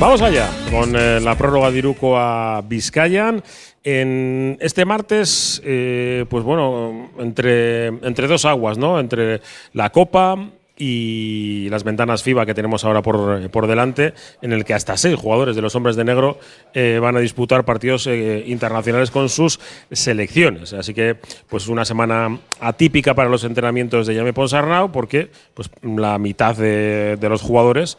Vamos allá con eh, la prórroga de Iruko a Vizcayan. En este martes, eh, pues bueno, entre, entre dos aguas, ¿no? Entre la Copa y las ventanas FIBA que tenemos ahora por, por delante, en el que hasta seis jugadores de los hombres de negro eh, van a disputar partidos eh, internacionales con sus selecciones. Así que, pues una semana atípica para los entrenamientos de Jaime Ponsarnau, porque pues, la mitad de, de los jugadores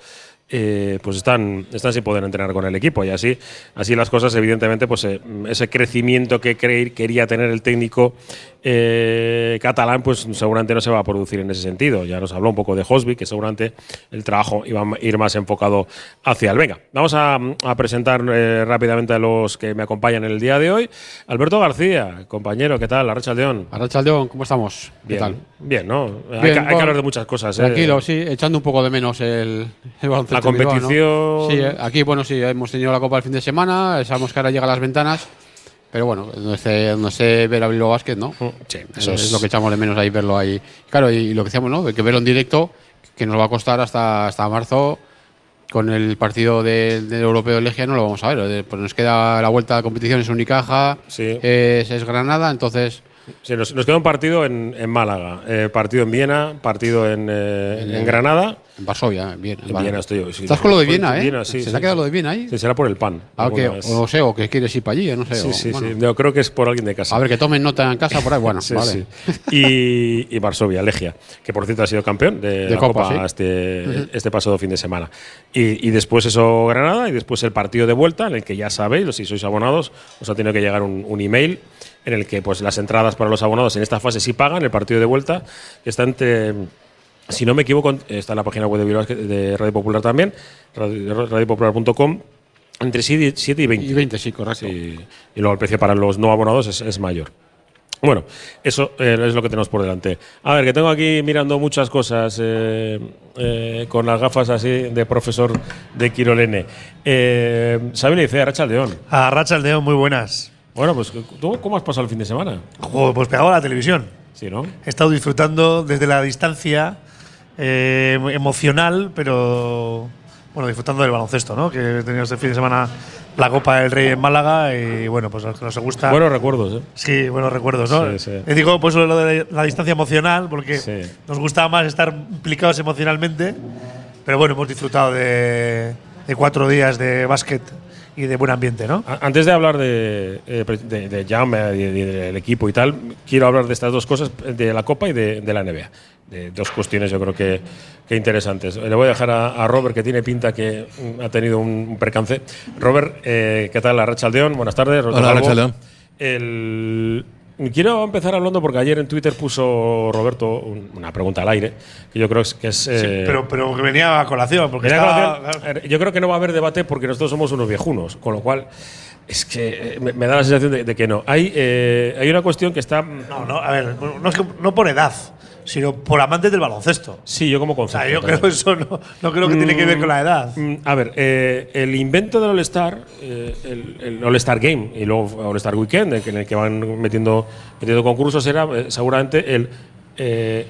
eh, pues están, están sin poder entrenar con el equipo y así, así las cosas evidentemente pues eh, ese crecimiento que quería tener el técnico eh, catalán pues seguramente no se va a producir en ese sentido ya nos habló un poco de Hosby que seguramente el trabajo iba a ir más enfocado hacia el venga vamos a, a presentar eh, rápidamente a los que me acompañan en el día de hoy Alberto García compañero ¿qué tal? Arracha León Arracha León ¿cómo estamos? bien, ¿qué tal? bien ¿no? hay, que, hay que bueno, hablar de muchas cosas ¿eh? Tranquilo, sí, echando un poco de menos el, el baloncesto La en Bilbao, ¿no? competición. Sí, eh, aquí, bueno, sí, hemos tenido la Copa el fin de semana, sabemos que ahora llega a las ventanas, pero bueno, no sé, no sé ver a Bilbao Basket, ¿no? Sí, Eso es, es- lo que echamos de menos ahí, verlo ahí. Claro, y, lo que decíamos, ¿no? Que verlo en directo, que nos va a costar hasta, hasta marzo. Con el partido de- del Europeo de Legia no lo vamos a ver. eh, Pues nos queda la vuelta de competición, es Unicaja, Sí. es, es Granada, entonces Sí, nos, nos queda un partido en, en Málaga, eh, partido en Viena, partido en, eh, en Granada. en Varsovia, bien. En Viena estoy yo. sí. Estás con lo de Viena, ¿eh? Viena, sí, ¿Se te ha quedado lo de Viena ahí? Sí, será por el pan. Ah, que, o sé, o que quieres ir para allí, no sé. Sí, o- sí, bueno. sí. Yo creo que es por alguien de casa. A ver, que tomen nota en casa por ahí. Bueno, vale. Y, y Varsovia, Legia, que por cierto ha sido campeón de, la Copa, Copa, este, este pasado fin de semana. Y, y después eso Granada y después el partido de vuelta, en el que ya sabéis, si sois abonados, os ha tenido que llegar un, un email en el que pues las entradas para los abonados en esta fase sí pagan, el partido de vuelta, que está entre si no me equivoco, está en la página web de, Bilbao de Radio Popular también, radio- radiopopular.com, entre 7 y 20. Y 20, sí, correcto. Y, y luego el precio para los no abonados es, es mayor. Bueno, eso eh, es lo que tenemos por delante. A ver, que tengo aquí mirando muchas cosas eh, eh, con las gafas así de profesor de Quirolene. Eh, Sabine dice, Aracha León. A Racha León, muy buenas. Bueno, pues ¿tú cómo has pasado el fin de semana? Joder, pues pegado a la televisión. Sí, ¿no? He estado disfrutando desde la distancia eh, emocional, pero bueno, disfrutando del baloncesto, ¿no? Que he tenido este fin de semana la Copa del Rey en Málaga y bueno, pues a los que nos gusta. Buenos recuerdos, ¿eh? Sí, buenos recuerdos, ¿no? Sí, sí. Digo pues lo de la distancia emocional, porque Sí. nos gusta más estar implicados emocionalmente, pero bueno, hemos disfrutado de, de cuatro días de básquet y de buen ambiente, ¿no? Antes de hablar de, eh, de, de de- del equipo y tal, quiero hablar de estas dos cosas, de la Copa y de, de la NBA. De dos cuestiones yo creo que, que interesantes. Le voy a dejar a, a Robert, que tiene pinta que mm, ha tenido un, percance. Robert, eh, ¿qué tal? Arracha Aldeón, buenas tardes. Hola. Arrachaldeón. El- Quiero empezar hablando porque ayer en Twitter puso Roberto un- una pregunta al aire, que yo creo que es... eh, pero, pero que venía a colación, porque estaba- colación, yo creo que no va a haber debate porque nosotros somos unos viejunos, con lo cual es que eh, me, me da la sensación de, de que no. Hay, eh, hay una cuestión que está. No, no, a ver, no, es que- no por edad, sino por amantes del baloncesto. Sí, yo como O sea, concepto. yo creo también. que eso no, no creo que tiene que ver con la edad. Mm, A ver, eh, el invento del All-Star, eh, el, el All-Star Game y luego All-Star Weekend, en el que- en el que van metiendo, metiendo concursos, era eh, seguramente el eh,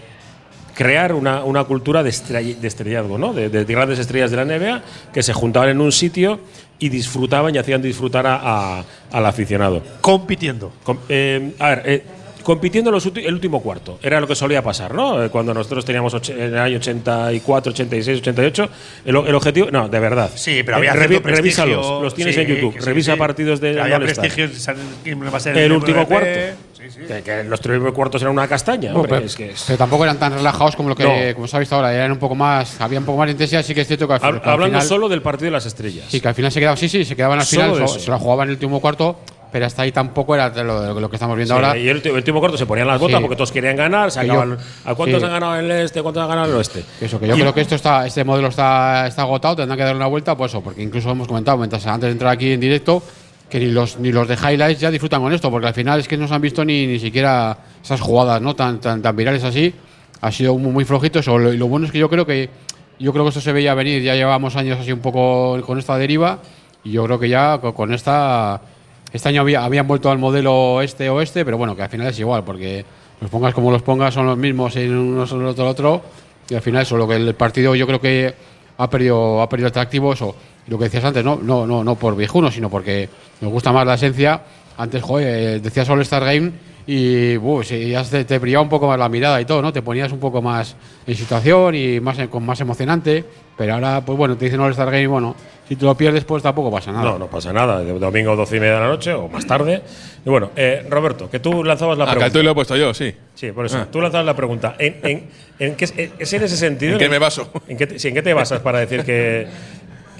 crear una, una cultura de, estrell- de estrellazgo, ¿no? De, de grandes estrellas de la NBA que se juntaban en un sitio y disfrutaban y hacían disfrutar a- a- al aficionado. Compitiendo. Com- eh, a ver, eh, compitiendo los el último cuarto, era lo que solía pasar, ¿no? Eh, Cuando nosotros teníamos en el año 84, 86, 88, el, el objetivo, no, de verdad. Sí, pero había Eh, revi-. Revísalos, los tienes Sí, en YouTube. Revisa sí. partidos de Había All-Star. prestigio. en San- quién va a ser El último MVP. cuarto. Sí, sí. Que, que los primeros cuartos eran una castaña. No, hombre, pero, es que es- pero tampoco eran tan relajados como lo que No. como se ha visto ahora. Eran un poco más, había un poco más de intensidad. Sí que es cierto que al, Hab- que al hablando final, solo del partido de las estrellas. sí, que al final se quedaban, sí, sí, se quedaban al Solo final, eso. se la jugaban en el último cuarto, pero hasta ahí tampoco era lo, lo que estamos viendo Sí, ahora. y el, último cuarto se ponían las botas Sí. porque todos querían ganar. Se yo- ¿A cuántos sí. han ganado en el este? ¿Cuántos han ganado en el oeste? Eso, que yo Y- creo que esto está, este modelo está, está agotado, tendrán que dar una vuelta, pues eso, porque incluso hemos comentado mientras, antes de entrar aquí en directo que ni los, ni los de highlights ya disfrutan con esto, porque al final es que no se han visto ni, ni siquiera esas jugadas no tan, tan, tan virales así. Ha sido muy, muy flojito eso. Lo, y lo bueno es que yo creo que yo creo que esto se veía venir, ya llevamos años así un poco con esta deriva, y yo creo que ya co- con, esta este año había, habían vuelto al modelo este-oeste, pero bueno, que al final es igual, porque los pongas como los pongas son los mismos en uno sobre otro, otro y al final eso, lo que el partido yo creo que ha perdido, ha perdido atractivo eso. Lo que decías antes, no, no, no, no por viejuno, sino porque nos gusta más la esencia. Antes, joder, eh, decías All Star Game y uh, ya te, te brillaba un poco más la mirada y todo, ¿no? Te ponías un poco más en situación y más, con más emocionante. Pero ahora, pues bueno, te dicen All Star Game y bueno, si tú lo pierdes, pues tampoco pasa nada. No, no pasa nada. De Domingo 12 y media de la noche o más tarde. Y bueno, eh, Roberto, que tú lanzabas la Acá pregunta. tú lo he puesto yo, sí. Sí, por eso. Ah. Tú lanzabas la pregunta. ¿En, en, en qué, es en ese sentido? ¿En qué me baso? ¿En qué, te- sí, ¿en qué te basas para decir que.?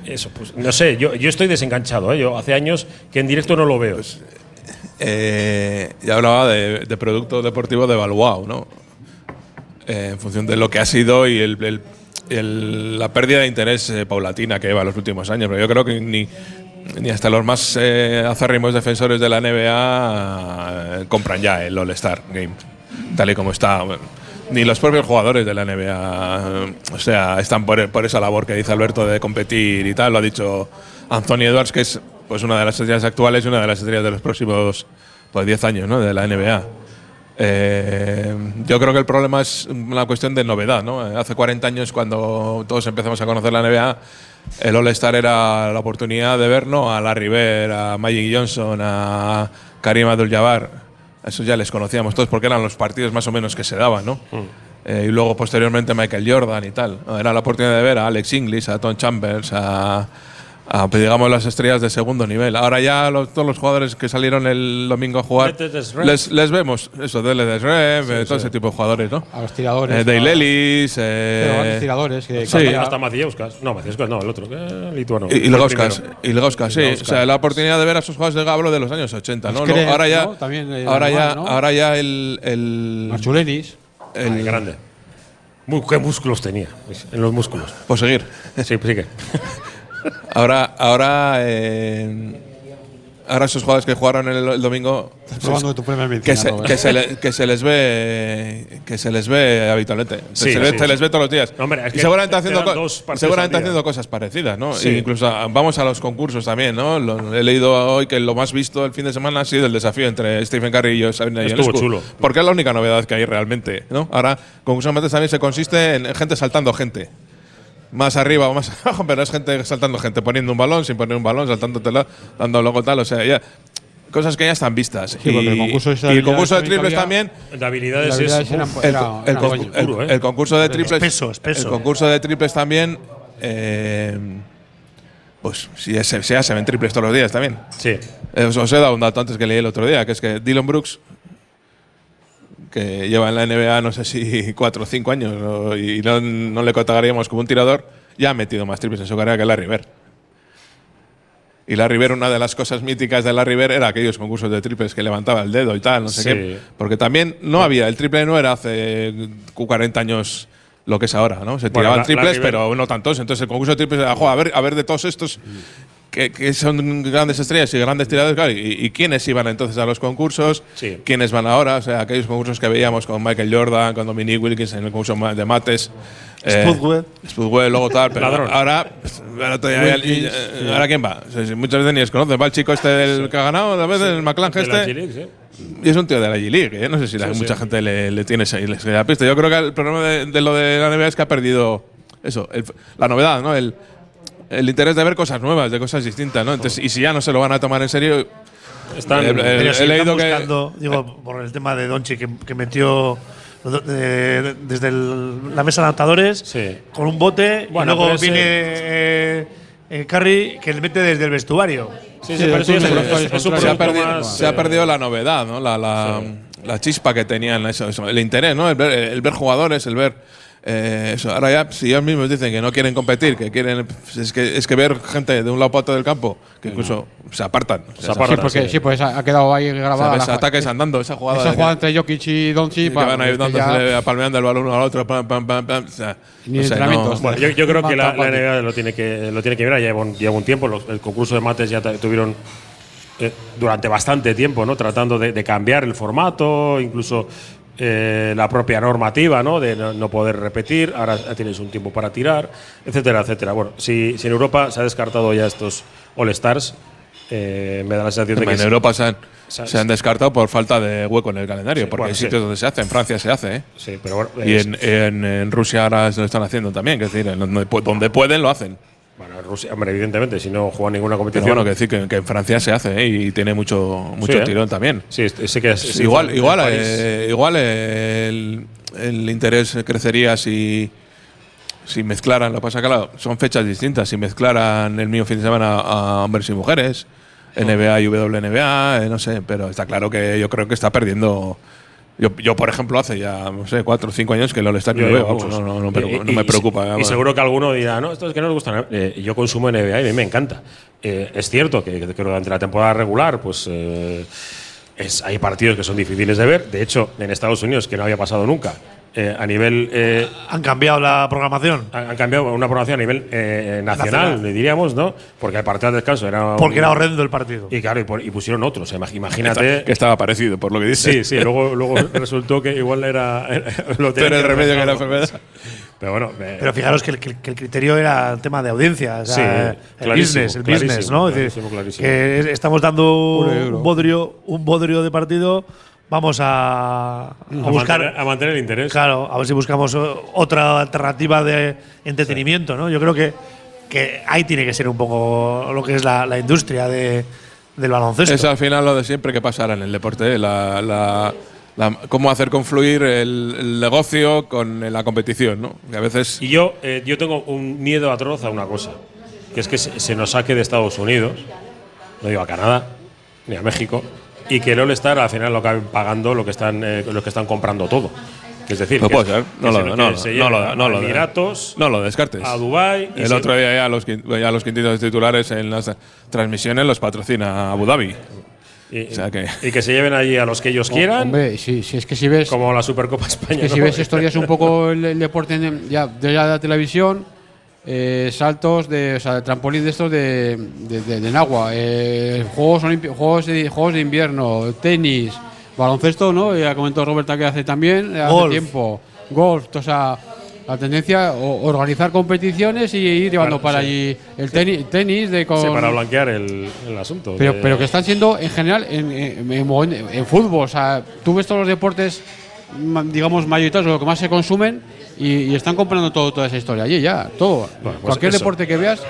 Eso, pues no sé, yo, yo estoy desenganchado. ¿eh? Yo hace años que en directo no lo veo. Eh, ya hablaba de, de producto deportivo devaluado, ¿no? Eh, en función de lo que ha sido y el- el- el- la pérdida de interés eh, paulatina que lleva los últimos años. Pero yo creo que ni, ni hasta los más eh, defensores de la NBA eh, compran ya el All-Star Game, tal y como está. Ni los propios jugadores de la NBA, eh, o sea, están por, por esa labor que dice Alberto de competir y tal. Lo ha dicho Anthony Edwards, que es pues una de las estrellas actuales y una de las estrellas de los próximos pues, 10 años ¿no? de la NBA. Eh, yo creo que el problema es una cuestión de novedad. ¿no? Hace 40 años, cuando todos empezamos a conocer la NBA, el All-Star era la oportunidad de ver ¿no? a Larry Bird, a Magic Johnson, a Karim Abdul-Jabbar. Eso ya les conocíamos todos porque eran los partidos más o menos que se daban. ¿no? Eh, y luego, posteriormente, Michael Jordan y tal. Era la oportunidad de ver a Alex Inglis, a Tom Chambers, a, a, pues, digamos las estrellas de segundo nivel. Ahora ya los- todos los jugadores que salieron el domingo a jugar les, les vemos eso de Desrev, eh, todo ese tipo de jugadores, ¿no? A los tiradores. Eh, Ellis, pero a los eh, tiradores. Que Sí. que- Hasta Maciejuskas. No, Maciejuskas no, el otro. eh, lituano. y, y El Legauskas, sí. O sea, la oportunidad de ver a esos jugadores de Gablo de los años 80, ¿no? Lo- ahora ya, ¿no? También, eh, ahora ya, normal, ¿no? ahora ya el, el, Marchulenis. el- Ay, grande. Muy, ¿Qué músculos tenía? En los músculos. por seguir. Sí, pues sigue. Ahora, ahora, eh, ahora esos jugadores que jugaron el, el domingo, probando tu que medicina, se, Robert. que, se le- que se les ve, que se les ve habitualmente. Sí, se, les- sí, se les sí. ve todos los días. No, hombre, es y que seguramente te haciendo, dan co- dos partidos seguramente al día. haciendo cosas parecidas, ¿no? Sí. E incluso ah, vamos a los concursos también, ¿no? Lo- he leído hoy que lo más visto el fin de semana ha sido el desafío entre Stephen Curry y yo Estuvo chulo. Porque es la única novedad que hay realmente, ¿no? Ahora, concursos también se consiste en gente saltando gente más arriba o más abajo, pero es gente saltando gente, poniendo un balón, sin poner un balón, saltándotela, dando luego tal, o sea, ya cosas que ya están vistas. Sí, porque el Y- concurso ese y el de concurso de triples también. De habilidades, es. El, concurso de triples. Espeso, espeso. El concurso de triples también. eh, pues si ya se, si ya se ven triples todos los días también. Sí. Eh, Os, os he dado un dato antes que leí el otro día, que es que Dylan Brooks, que lleva en la NBA no sé si cuatro o cinco años ¿no? y no, no le catalogaríamos como un tirador, ya ha metido más triples en su carrera que Larry Bird. Y Larry Bird, una de las cosas míticas de Larry Bird era aquellos concursos de triples que levantaba el dedo y tal, no sé Sí. qué. Porque también no había, el triple no era hace 40 años lo que es ahora, ¿no? Se Bueno, tiraban la- triples, pero no tantos. Entonces el concurso de triples era, "Jo, a ver, a ver de todos estos que, que son grandes estrellas y grandes tiradores, claro, y, y quiénes iban entonces a los concursos, Sí. quiénes van ahora, o sea, aquellos concursos que veíamos con Michael Jordan, con Dominique Wilkins en el concurso de mates. eh, Spudweb. Spudweb, luego tal, pero Ladrón. ahora, ahora, todavía- Wilkins, eh, ¿ahora quién va? O sea, muchas veces ni les conoces. Va el chico este del que ha ganado, a veces el McClung De la este. Sí. Y es un tío de la G-League, ¿eh? no sé si la- Sí, mucha sí. gente le, le tiene la pista. Yo creo que el problema de, de lo de la NBA es que ha perdido eso, el- la novedad, ¿no? El, el interés de ver cosas nuevas, de cosas distintas, ¿no? Entonces, y si ya no se lo van a tomar en serio, Están. El- el- Pero si he leído están que- buscando, digo, por el tema de Donchi, que, que metió eh, desde el- la mesa de adaptadores Sí. con un bote Bueno, y luego viene eh, eh, Curry que le mete desde el vestuario. Sí, sí, se ha, perdido, más, se ha eh, perdido la novedad, ¿no? La, la, la chispa que tenían, eso, eso, el interés, ¿no? El ver, el ver jugadores, el ver. Eh, eso. Ahora ya, si ellos mismos dicen que no quieren competir, que quieren. es, que, es que ver gente de un lado para otro del campo, que incluso se apartan. Se apartan. Sí, porque sí. sí, pues ha quedado ahí o sea, grabada. la- ataques andando, esa jugada. esa jugada entre Jokic y Doncic. que va, van dándose, palmeando el balón uno al otro, pam, pam, pam, pam, pam. O sea, Ni no sé, entrenamientos. no- Bueno, yo, yo creo que la, la NBA lo tiene que, lo tiene que ver, ya lleva un, lleva un tiempo. los- el concurso de mates ya tuvieron eh, durante bastante tiempo, ¿no? Tratando de, de cambiar el formato, incluso eh, la propia normativa, ¿no? De no, no poder repetir. Ahora tienes un tiempo para tirar, etcétera, etcétera. Bueno, si, si en Europa se ha descartado ya estos All Stars, eh, me da la sensación de que en. Europa se han, Sa- se han descartado por falta de hueco en el calendario, Sí, porque bueno, hay sí. sitios donde se hace, en Francia se hace, ¿eh? Sí, pero bueno, Y en, en- en Rusia ahora se lo están haciendo también, que es decir, donde pueden lo hacen. Bueno, Rusia, hombre, evidentemente, si no juega ninguna Pero competición. bueno, que decir que, que en Francia se hace ¿eh? y tiene mucho, mucho Sí, ¿eh? tirón también. Sí, sé que es. Sí, igual, en igual, eh, igual eh, el, el interés crecería si, si mezclaran, lo que pasa claro, son fechas distintas, si mezclaran el mismo fin de semana a hombres y mujeres, NBA y WNBA, eh, no sé, pero está claro que yo creo que está perdiendo. Yo, yo, por ejemplo, hace ya, no sé, cuatro o cinco años que el All-Star Yo no veo, no, no, no, pero no me preocupa. Y, vamos. seguro que alguno dirá, no, esto es que no nos gusta. Eh, yo consumo NBA y a mí me encanta. Eh, es cierto que, que durante la temporada regular, pues eh, es, hay partidos que son difíciles de ver. De hecho, en Estados Unidos, que no había pasado nunca, eh, a nivel. eh, ¿Han cambiado la programación? han han cambiado una programación a nivel eh, nacional, Nacional. le diríamos, ¿no? Porque el partido de descanso era. Porque un- era horrendo el partido. Y claro, y, por- y pusieron otros. Imagínate. que estaba parecido, por lo que dice. Sí, sí, luego, luego resultó que igual era. lo tenían Pero el remedio que la dejar. enfermedad. Pero bueno. eh, Pero fijaros que el, que el- criterio era el tema de audiencia, o sea, Sí, el business, el clarísimo, business, ¿no? Clarísimo, clarísimo. que es- estamos dando un bodrio, un bodrio de partido, vamos a, a a buscar, mantener, a mantener el interés. claro, a ver si buscamos otra alternativa de entretenimiento, ¿no? Yo creo que, que ahí tiene que ser un poco lo que es la, la industria de, del baloncesto. Es al final lo de siempre que pasará en el deporte, ¿eh? la, la- la- cómo hacer confluir el, el negocio con la competición, ¿no? Que a veces Y yo, eh, yo tengo un miedo atroz a una cosa, que es que se, se nos saque de Estados Unidos, no digo a Canadá, ni a México, y que el All-Star al final lo acaben pagando lo que están, eh, los que están comprando todo. Es decir, no que puede se- ser, no lo, no, no lleven lo, no lo de- Emiratos, no lo descartes. a Dubái. y El otro día ya los, quin- ya los quintitos titulares en las transmisiones los patrocina Abu Dhabi. y, o sea que- y que se lleven allí a los que ellos quieran, Hombre, si, si es que si ves. como la Supercopa Es España. que si ¿no? ves esto ya es un poco el, el deporte en- ya de la televisión, eh, saltos de, o sea, trampolín de estos de, de, de- agua, eh, juegos juegos de, juegos de invierno, tenis, baloncesto, ¿no? Ya comentó Roberta que hace también hace Golf. tiempo, golf, o sea, la tendencia o, organizar competiciones y ir llevando Para- para sí. allí el tenis, tenis de con Sí, para blanquear el, el asunto. pero, pero que están siendo en general en, en- en- en fútbol. O sea, tú ves todos los deportes, digamos, mayoritarios, lo que más se consumen, y, y están comprando todo, toda esa historia allí ya, todo. Bueno, pues Cualquier eso. deporte que veas.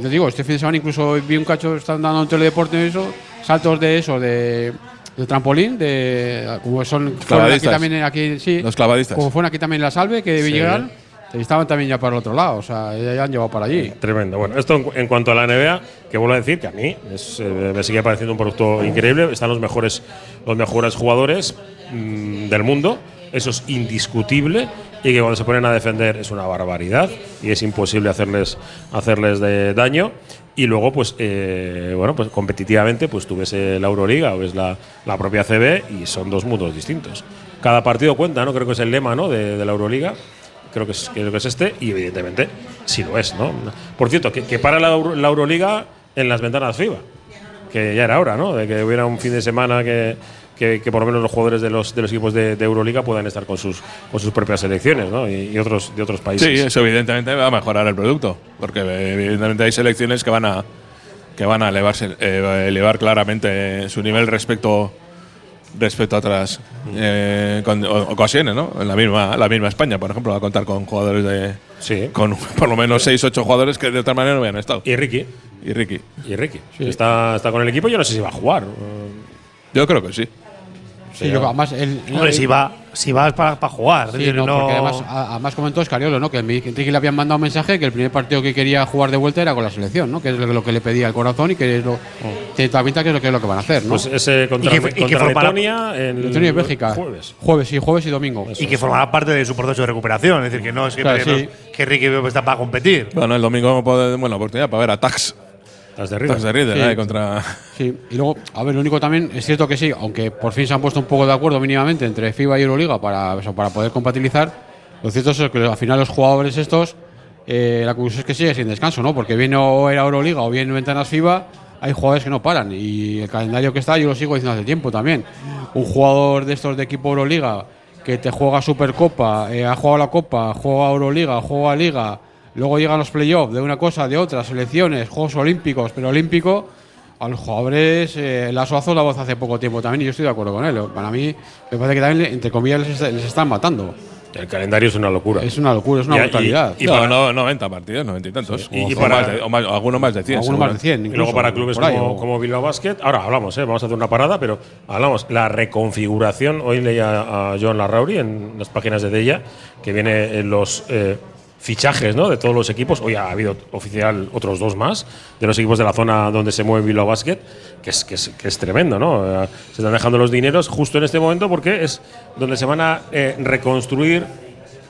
Te digo, este fin de semana incluso vi un cacho, están dando en teledeporte eso, saltos de eso, de, de trampolín, de como son fueron aquí también aquí, sí, Los clavadistas. como fueron aquí también la salve, que llegaron, y estaban también ya para el otro lado, o sea, ya, han llevado para allí. Tremendo. Bueno, esto en cuanto a la NBA, que vuelvo a decir que a mí es, eh, me sigue pareciendo un producto increíble. Están los mejores, los mejores jugadores mm, del mundo. Eso es indiscutible. Y que cuando se ponen a defender es una barbaridad y es imposible hacerles, hacerles daño. Y luego, pues, eh, bueno, pues competitivamente, pues tú ves eh, la Euroliga o ves la, la propia CB y son dos mundos distintos. Cada partido cuenta, ¿no? Creo que es el lema, ¿no? De, la Euroliga creo que es, creo que es este, y evidentemente sí lo es, ¿no? Por cierto, que, para la Euroliga en las ventanas FIBA, que ya era hora, ¿no? De que hubiera un fin de semana que, que, que por lo menos los jugadores de los, de los equipos de, de Euroliga puedan estar con sus, con sus propias selecciones, ¿no? Y, y otros de otros países. Sí, eso evidentemente va a mejorar el producto, porque eh, evidentemente hay selecciones que van a que van a elevarse, eh, elevar claramente su nivel respecto respecto a otras eh, con- o- ocasiones, ¿no? En la misma la misma España, por ejemplo, va a contar con jugadores de Sí. con por lo menos 6 8 jugadores que de otra manera no habían estado. Y Ricky. Y Ricky, Y Ricky. Está, está con el equipo, yo no sé si va a jugar. yo creo que sí. Sí, yo- además, el, Hombre, si va, si va es para, para jugar. es Sí, decir, no, no- porque además, además comentó Escariolo, ¿no? Que Enrique le habían mandado un mensaje que el primer partido que quería jugar de vuelta era con la selección, ¿no? Que es lo, que le pedía el corazón y que es lo pinta que es lo que es lo que van a hacer, ¿no? Pues ese contra, Y que- y que contra formará- Letonia en Letonia y Bélgica. jueves. Jueves, sí, jueves y domingo. y que formará parte de su proceso de recuperación. Es decir, que no es que, Claro, no- sí. que Ricky está para competir. Bueno, el domingo puede, bueno, oportunidad para ver a Tax, Las de arriba. Tax de Rieder, Sí. eh, contra Sí, y luego, a ver, lo único también es cierto que sí, aunque por fin se han puesto un poco de acuerdo mínimamente entre FIBA y Euroliga para, eso, para poder compatibilizar, lo cierto es que al final los jugadores estos, eh, la conclusión es que sigue sin descanso, ¿no? Porque bien o era Euroliga o bien ventanas FIBA, hay jugadores que no paran y el calendario que está, yo lo sigo diciendo hace tiempo también. Un jugador de estos de equipo Euroliga que te juega Supercopa, eh, ha jugado la Copa, juega Euroliga, juega Liga, luego llegan los playoffs de una cosa, de otra, selecciones, Juegos Olímpicos, pero olímpico, a los jugadores, eh, la Suazo la voz hace poco tiempo también y yo estoy de acuerdo con él. Para mí, me parece que también, entre comillas, les, está- les están matando. El calendario es una locura. Es una locura, es una Y- y- brutalidad. y no, para- no, 90 partidos, 90 y tantos. Y- y para- más de- o más- o algunos más de 100. Algunos más de seguro. 100. Y luego para clubes ahí, como, o- como Bilbao Basket, ahora hablamos, ¿eh? vamos a hacer una parada, pero hablamos. La reconfiguración, hoy leía a John Larrauri en las páginas de Della, que viene en los eh, fichajes ¿no? de todos los equipos. Hoy ha habido oficial otros dos más de los equipos de la zona donde se mueve Bilbao Basket, que es, que es, que es tremendo. ¿no? Eh, Se están dejando los dineros justo en este momento porque es donde se van a eh, reconstruir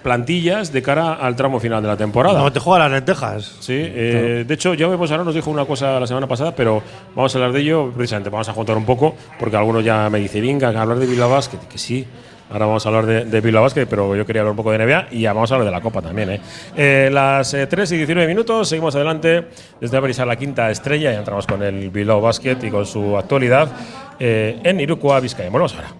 plantillas de cara al tramo final de la temporada. No, te juega las lentejas. Sí, eh, de hecho, Jaume Bosaró nos dijo una cosa la semana pasada, pero vamos a hablar de ello precisamente. Vamos a juntar un poco, porque algunos ya me dicen, venga, hablar de Bilbao Basket, que sí. Ahora vamos a hablar de, de Bilbao Basket, pero yo quería hablar un poco de NBA y ya vamos a hablar de la Copa también. ¿eh? Eh, las eh, 3 y 19 minutos, seguimos adelante desde Abrisa la quinta estrella y entramos con el Bilbao Basket y con su actualidad eh, en Irukoa, Vizcaya. Volvemos ahora.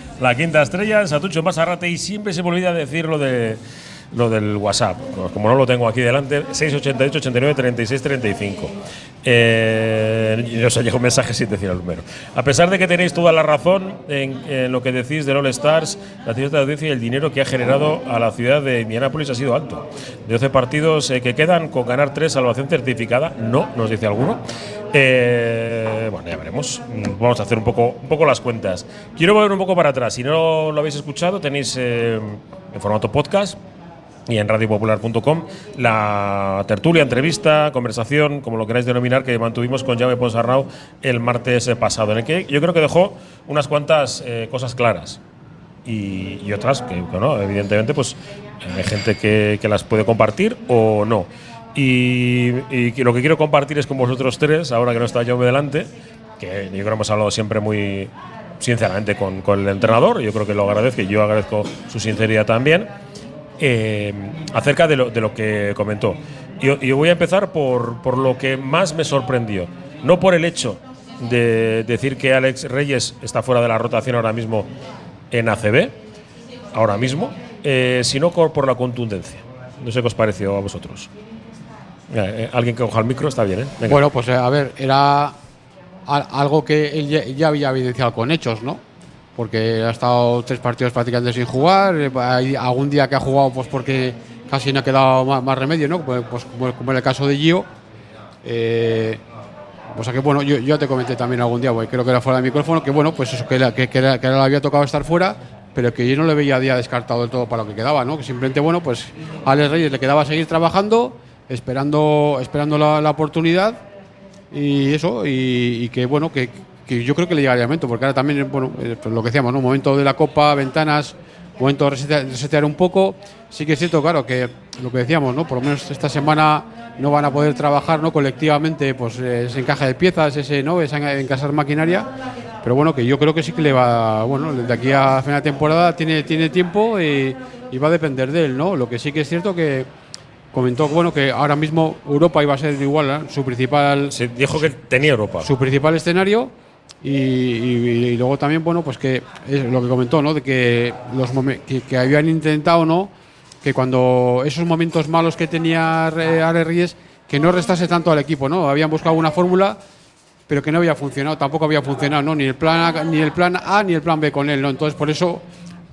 la quinta estrella, Satucho Masarrate, y siempre se me olvida decir lo, de, lo del WhatsApp. Como no lo tengo aquí delante, 688 89 36 35. Eh, os ha llegado un mensaje sin decir el número. A pesar de que tenéis toda la razón en, en lo que decís del All Stars, la cierta audiencia y el dinero que ha generado a la ciudad de Indianápolis ha sido alto. De 12 partidos eh, que quedan, con ganar 3, salvación certificada, no, nos dice alguno. Eh, bueno, ya veremos. Vamos a hacer un poco, un poco las cuentas. Quiero volver un poco para atrás. Si no lo habéis escuchado, tenéis eh, en formato podcast y en radiopopular.com la tertulia, entrevista, conversación, como lo queráis denominar, que mantuvimos con Jaume Ponsarnau el martes pasado, en el que yo creo que dejó unas cuantas eh, cosas claras y, y otras que, bueno, evidentemente, pues hay gente que, que las puede compartir o no. Y, y lo que quiero compartir es con vosotros tres, ahora que no está Jaume delante, que yo creo que hemos hablado siempre muy sinceramente con, con el entrenador, yo creo que lo agradezco y yo agradezco su sinceridad también, eh, acerca de lo, de lo que comentó. Yo, yo voy a empezar por, por lo que más me sorprendió, no por el hecho de decir que Alex Reyes está fuera de la rotación ahora mismo en ACB, ahora mismo, eh, sino por la contundencia. No sé qué os pareció a vosotros. Eh, alguien que coja el micro está bien, ¿eh? Venga. Bueno, pues eh, a ver, era al- algo que él ya, había evidenciado con hechos, ¿no? Porque ha estado tres partidos prácticamente sin jugar. eh, Hay algún día que ha jugado pues porque casi no ha quedado más, remedio, ¿no? Pues, pues como, como en el caso de Gio. Eh, o sea que bueno, yo, yo te comenté también algún día, porque creo que era fuera de micrófono, que bueno, pues eso, que, era- que, que era- que le había tocado estar fuera, pero que yo no le veía día descartado del todo para lo que quedaba, ¿no? Que simplemente, bueno, pues a Alex Reyes le quedaba seguir trabajando, esperando, esperando la, la oportunidad y eso, y, y que bueno, que, que yo creo que le llegaría el momento, porque ahora también, bueno, eh, pues lo que decíamos, ¿no? Momento de la Copa, ventanas, momento de resetear, resetear un poco. Sí que es cierto, claro, que lo que decíamos, ¿no? Por lo menos esta semana no van a poder trabajar, ¿no? Colectivamente, pues eh, ese encaje de piezas, ese, ¿no? Esa encasar maquinaria. Pero bueno, que yo creo que sí que le va, bueno, de aquí a final de temporada tiene, tiene tiempo y, y va a depender de él, ¿no? Lo que sí que es cierto que comentó bueno que ahora mismo Europa iba a ser igual ¿eh? su principal Se dijo que tenía Europa. su principal escenario y, y- y luego también bueno pues que es lo que comentó no de que los que, que habían intentado no que cuando esos momentos malos que tenía Re- Ale Reyes que no restase tanto al equipo no habían buscado una fórmula pero que no había funcionado tampoco había funcionado no ni el plan A, ni el plan A ni el plan B con él no entonces por eso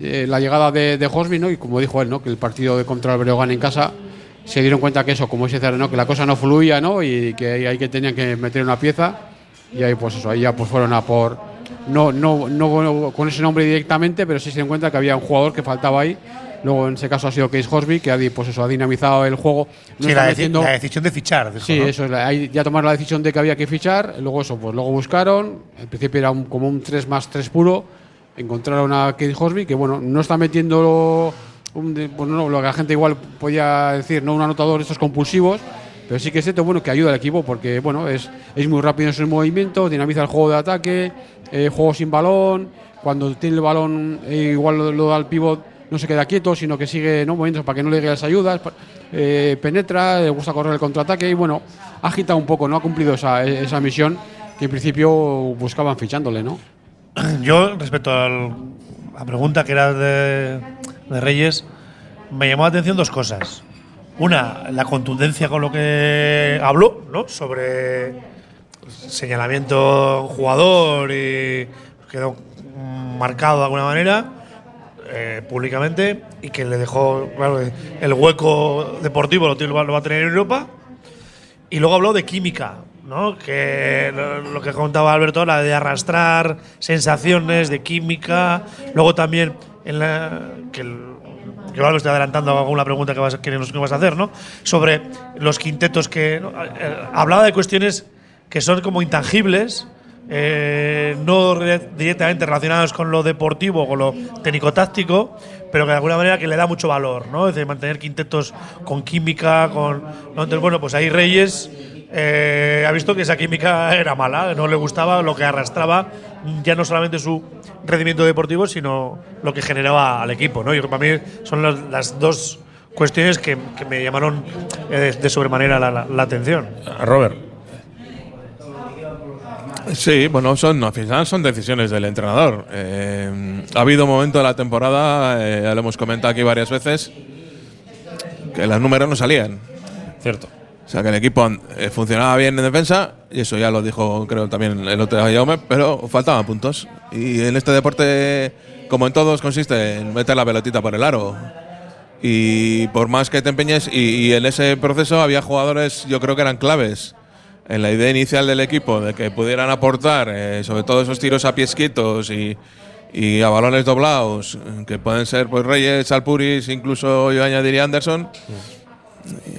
eh, la llegada de, de Hosby, ¿no? y como dijo él no que el partido de contra el Breogán en casa se dieron cuenta que eso como ese ¿no? que la cosa no fluía no y que ahí, que tenían que meter una pieza y ahí pues eso ahí ya pues fueron a por no no no con ese nombre directamente pero sí se dieron cuenta que había un jugador que faltaba ahí luego en ese caso ha sido Case Hosby que ha, pues eso, ha dinamizado el juego No Sí, la, deci- metiendo- la decisión de fichar. dijo, Sí, ¿no? eso es. Ahí ya tomaron la decisión de que había que fichar. Luego eso, pues luego buscaron. En principio era un- como un 3 más 3 puro. Encontraron a Kate Hosby, que bueno, no está metiendo un de- pues, no, lo que la gente igual podía decir, no un anotador de estos compulsivos. Pero sí que es cierto, bueno, que ayuda al equipo porque, bueno, es, es muy rápido en su movimiento, dinamiza el juego de ataque, eh, juego sin balón. Cuando tiene el balón, eh, igual lo, da al pivot, no se queda quieto, sino que sigue ¿no? moviéndose para que no le lleguen las ayudas. eh, penetra, le gusta correr el contraataque y, bueno, agita un poco, ¿no? Ha cumplido esa, esa misión que en principio buscaban fichándole, ¿no? Yo, respecto a la pregunta que era de, de Reyes, me llamó la atención dos cosas. Una, la contundencia con lo que habló, ¿no? Sobre señalamiento jugador y quedó marcado de alguna manera eh, públicamente y que le dejó, claro, el hueco deportivo lo, lo va a tener en Europa. Y luego habló de química, ¿no? Que lo, lo que contaba Alberto, la de arrastrar sensaciones de química. Luego también en la, que el, estoy adelantando alguna pregunta que vas, nos vas a hacer, ¿no? Sobre los quintetos que. Eh, hablaba de cuestiones que son como intangibles. eh, no re- directamente relacionados con lo deportivo, con lo técnico-táctico, pero que de alguna manera que le da mucho valor, ¿no? Es decir, mantener quintetos con química, con. Entonces, bueno, pues ahí Reyes eh, ha visto que esa química era mala, no le gustaba lo que arrastraba, ya no solamente su rendimiento deportivo, sino lo que generaba al equipo, ¿no? Y para mí son las, las dos cuestiones que, que me llamaron eh, de, de sobremanera la, la- la atención. Robert. Sí, bueno, son, al final son decisiones del entrenador. Eh, ha habido un momento de la temporada, eh, ya lo hemos comentado aquí varias veces, que los números no salían. Cierto. O sea, que el equipo eh, funcionaba bien en defensa, y eso ya lo dijo, creo, también el otro Jaume, pero faltaban puntos. Y en este deporte, como en todos, consiste en meter la pelotita por el aro. Y por más que te empeñes, y, y en ese proceso había jugadores, yo creo que eran claves. en la idea inicial del equipo de que pudieran aportar, eh, sobre todo esos tiros a pies quietos y, y a balones doblados, que pueden ser pues Reyes, Alpuris, incluso yo añadiría Anderson, y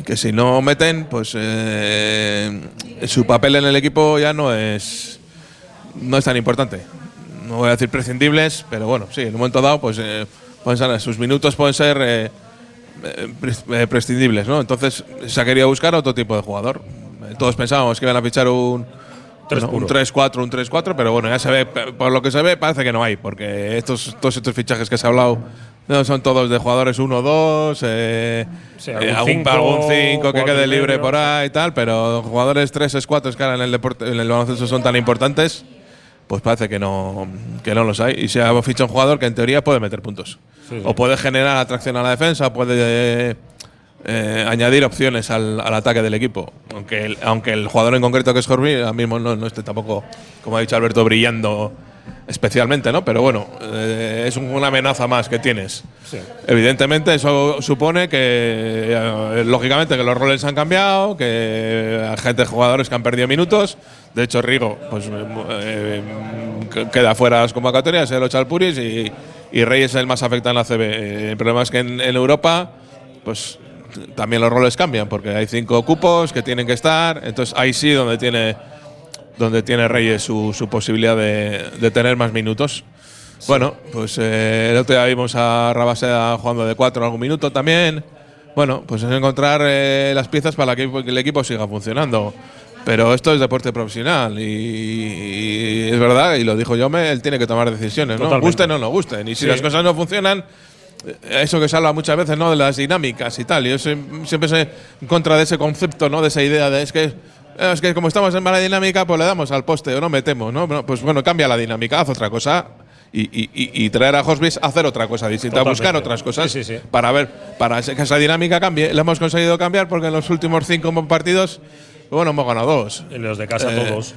que si no meten, pues eh, su papel en el equipo ya no es, no es tan importante. No voy a decir prescindibles, pero bueno, sí, en un momento dado, pues eh, pueden ser- sus minutos pueden ser eh, eh, pres- eh, prescindibles, ¿no? Entonces se ha querido buscar otro tipo de jugador. Eh, Todos pensábamos que iban a fichar un, Tres bueno, un puro. 3-4, un 3-4, pero bueno, ya se ve, por lo que se ve, parece que no hay, porque estos, todos estos fichajes que se ha hablado no, son todos de jugadores 1-2, eh, Sí, eh, algún algún cinco, 5 algún cinco que quede libre medio, por ahí y tal, pero jugadores 3 4 que ahora en el, deporte, en el baloncesto son tan importantes, pues parece que no, que no los hay. Y se ha fichado un jugador que en teoría puede meter puntos. Sí, sí. O puede generar atracción a la defensa, puede eh, añadir opciones al, al ataque del equipo. Aunque el, aunque el jugador en concreto que es Horby, ahora mismo no, no esté tampoco, como ha dicho Alberto, brillando especialmente, ¿no? Pero bueno, eh, es un- una amenaza más que tienes. Evidentemente, eso supone que, eh, lógicamente, que los roles han cambiado, que hay gente, jugadores que han perdido minutos. De hecho, Rigo pues, eh, queda fuera de las convocatorias, el Ochalpuris, y, y Reyes es el más afectado en la CB. El problema es que en, en Europa, pues también los roles cambian, porque hay cinco cupos que tienen que estar. Entonces, ahí sí donde tiene, donde tiene Reyes su, su posibilidad de, de tener más minutos. Bueno, pues eh, el otro día vimos a Rabaseda jugando de cuatro algún minuto también. Bueno, pues es encontrar eh, las piezas para que, el equipo siga funcionando. Pero esto es deporte profesional y, y es verdad, y lo dijo Yome, él tiene que tomar decisiones, ¿no? Totalmente. Gusten o no gusten. Y si Sí. las cosas no funcionan, eh, eso que se habla muchas veces, ¿no? De las dinámicas y tal. Yo soy- siempre soy en contra de ese concepto, ¿no? De esa idea de es que. Eh, Es que como estamos en mala dinámica, pues le damos al poste o no metemos, ¿no? Bueno, Pues bueno, cambia la dinámica, haz otra cosa y, y- y- y traer a Hosbis a hacer otra cosa distinta, a Totalmente. buscar otras cosas Sí, sí, sí. para ver, para que esa dinámica cambie. La hemos conseguido cambiar porque en los últimos cinco partidos, bueno, hemos ganado dos. En los de casa Eh, todos.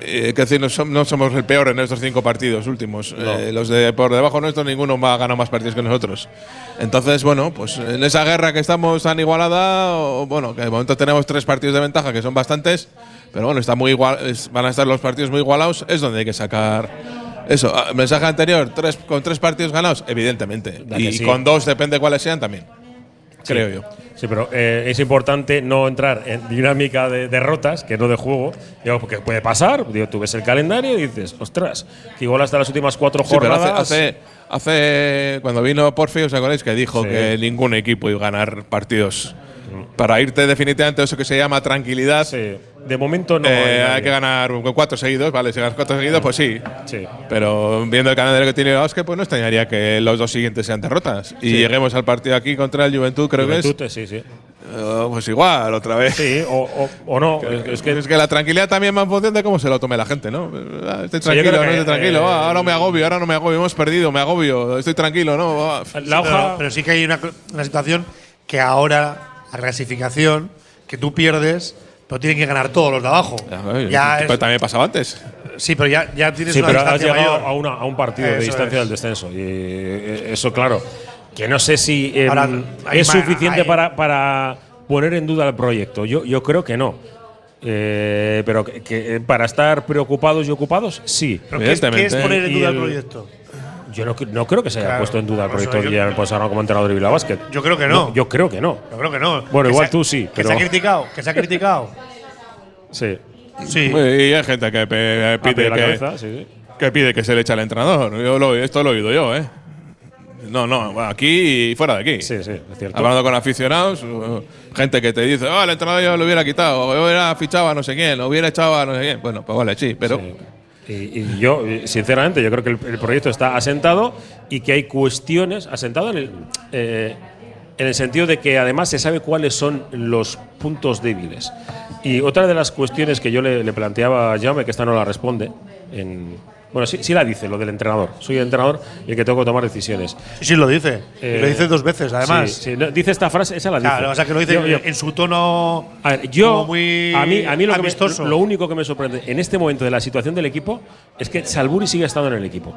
Eh, que decir, no, som- no somos el peor en estos cinco partidos últimos. Eh, los de por debajo nuestro, ninguno va a ganar más partidos que nosotros. Entonces, bueno, pues en esa guerra que estamos tan igualada, o, bueno, que de momento tenemos tres partidos de ventaja, que son bastantes, pero bueno, está muy igual, es- van a estar los partidos muy igualados, es donde hay que sacar. Eso, Ah, mensaje anterior, tres, con tres partidos ganados, evidentemente. Y sí. con dos, depende cuáles sean también. Creo yo. Sí, pero eh, es importante no entrar en dinámica de derrotas, que no de juego, digo, porque puede pasar. Digo, tú ves el calendario y dices, ostras, que igual hasta las últimas cuatro Sí, jornadas. hace, hace, hace- cuando vino Porfi, ¿os acordáis que dijo Sí. que ningún equipo iba a ganar partidos? Para irte definitivamente a eso que se llama tranquilidad, Sí. De momento no. eh, hay que ganar con cuatro seguidos, ¿vale? Si ganas cuatro seguidos, pues sí. Sí. Pero viendo el calendario que tiene el Basque, pues no extrañaría que los dos siguientes sean derrotas. Y Sí. lleguemos al partido aquí contra el Juventud, creo Juventud, que es. sí, sí. eh, pues igual, otra vez. Sí, o, o- o no. Es, es que Es que la tranquilidad también va en función de cómo se lo tome la gente, ¿no? Ah, Estoy Sí, tranquilo, creo no estoy tranquilo. eh, Ah, ahora me agobio, ahora no me agobio. Hemos perdido, me agobio. Estoy tranquilo, ¿no? Ah, la hoja. Pero, pero sí que hay una, una situación que ahora, la clasificación, que tú pierdes, pero tienen que ganar todos los de abajo. Ay, Ya pero es- también pasaba antes. sí, pero ya, ya tienes Sí, una pero has distancia llegado mayor. a, una- a un partido de distancia es. del descenso. Y eh, eso, claro, que no sé si eh, Ahora, hay es suficiente hay- para, para poner en duda el proyecto. Yo, yo creo que no. Eh, pero que, que, eh, para estar preocupados y ocupados, sí. Pero ¿qué es, qué es Evidentemente. poner en duda el el- proyecto? Yo no, no creo que se haya Claro, puesto en duda el por eso proyecto de Guillermo Posarno como entrenador de Bilbao Basket. Yo creo que no. yo creo que no. Yo creo que no. Bueno, Que igual tú sí, Que pero- se ha criticado, que se ha criticado. Sí. Sí. Y hay gente que pe- A pie pide la que, cabeza, sí, sí. que pide que se le eche al entrenador. Yo lo, esto lo he oído yo, ¿eh? No, no, aquí y fuera de aquí. Sí, sí, es cierto. Hablando con aficionados, gente que te dice, oh, el entrenador yo lo hubiera quitado, o hubiera fichado a no sé quién, o hubiera echado a no sé quién. Bueno, pues vale, sí, pero. Sí. Y, yo, sinceramente, yo creo que el, el proyecto está asentado y que hay cuestiones asentado en el, eh, en el sentido de que además se sabe cuáles son los puntos débiles. Y otra de las cuestiones que yo le, le planteaba a Jaume, que esta no la responde, en, bueno, sí, sí la dice, lo del entrenador. Soy el entrenador y el que tengo que tomar decisiones. Sí, sí, lo dice. Eh, lo dice dos veces, además. Sí, sí, no, dice esta frase, esa la dice. Claro, o sea, que lo dice Yo- yo- en su tono a ver, yo, muy a mí, a mí lo, que me- lo único que me sorprende en este momento de la situación del equipo es que Salburi sigue estando en el equipo.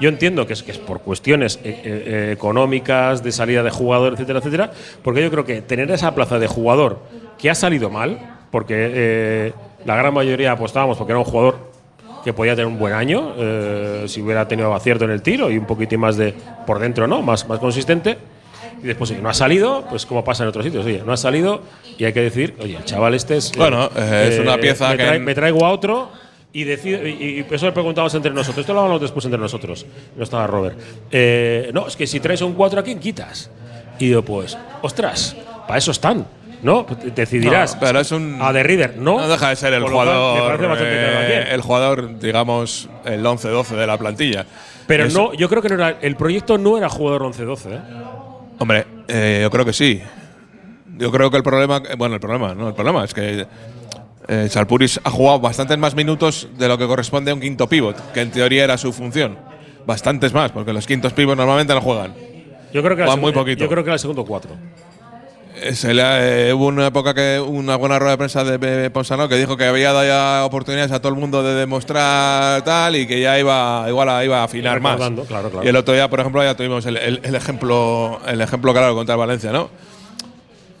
Yo entiendo que es, que es por cuestiones eh, eh, económicas, de salida de jugador, etcétera, etcétera, porque yo creo que tener esa plaza de jugador que ha salido mal, porque La gran mayoría apostábamos porque era un jugador que podía tener un buen año eh, si hubiera tenido acierto en el tiro y un poquitín más de por dentro, ¿no? Más, más consistente. Y después, oye, no ha salido, pues como pasa en otros sitios, oye, no ha salido y hay que decir, oye, el chaval este es. Bueno, eh, es una pieza me, que trae- me traigo a otro y, decido, y, y eso le preguntábamos entre nosotros. Esto lo hablamos después entre nosotros. No estaba Robert. Eh, no, es que si traes un 4 a quién quitas. Y digo, pues, ostras, para eso están. ¿No? Pues Decidirás. No, pero es un- A The Reader, ¿no? No deja de ser el cual, jugador. eh, el jugador, digamos, el 11-12 de la plantilla. Pero Es- no, yo creo que no era, el proyecto no era jugador 11-12. ¿eh? Hombre, eh, yo creo que sí. Yo creo que el problema. eh, Bueno, el problema, no, el problema es que. Eh, Salpuris ha jugado bastantes más minutos de lo que corresponde a un quinto pivot, que en teoría era su función. Bastantes más, porque los quintos pivots normalmente no juegan. Yo creo que Juegan muy poquito. Yo creo que era el segundo 4. Se le eh, hubo una época que una buena rueda de prensa de Pepe Ponsano que dijo que había dado ya oportunidades a todo el mundo de demostrar tal y que ya iba igual a- iba a afinar más. Recordando, claro, claro. Y el otro día, por ejemplo, ya tuvimos el, el- el ejemplo el ejemplo claro contra el Valencia, ¿no?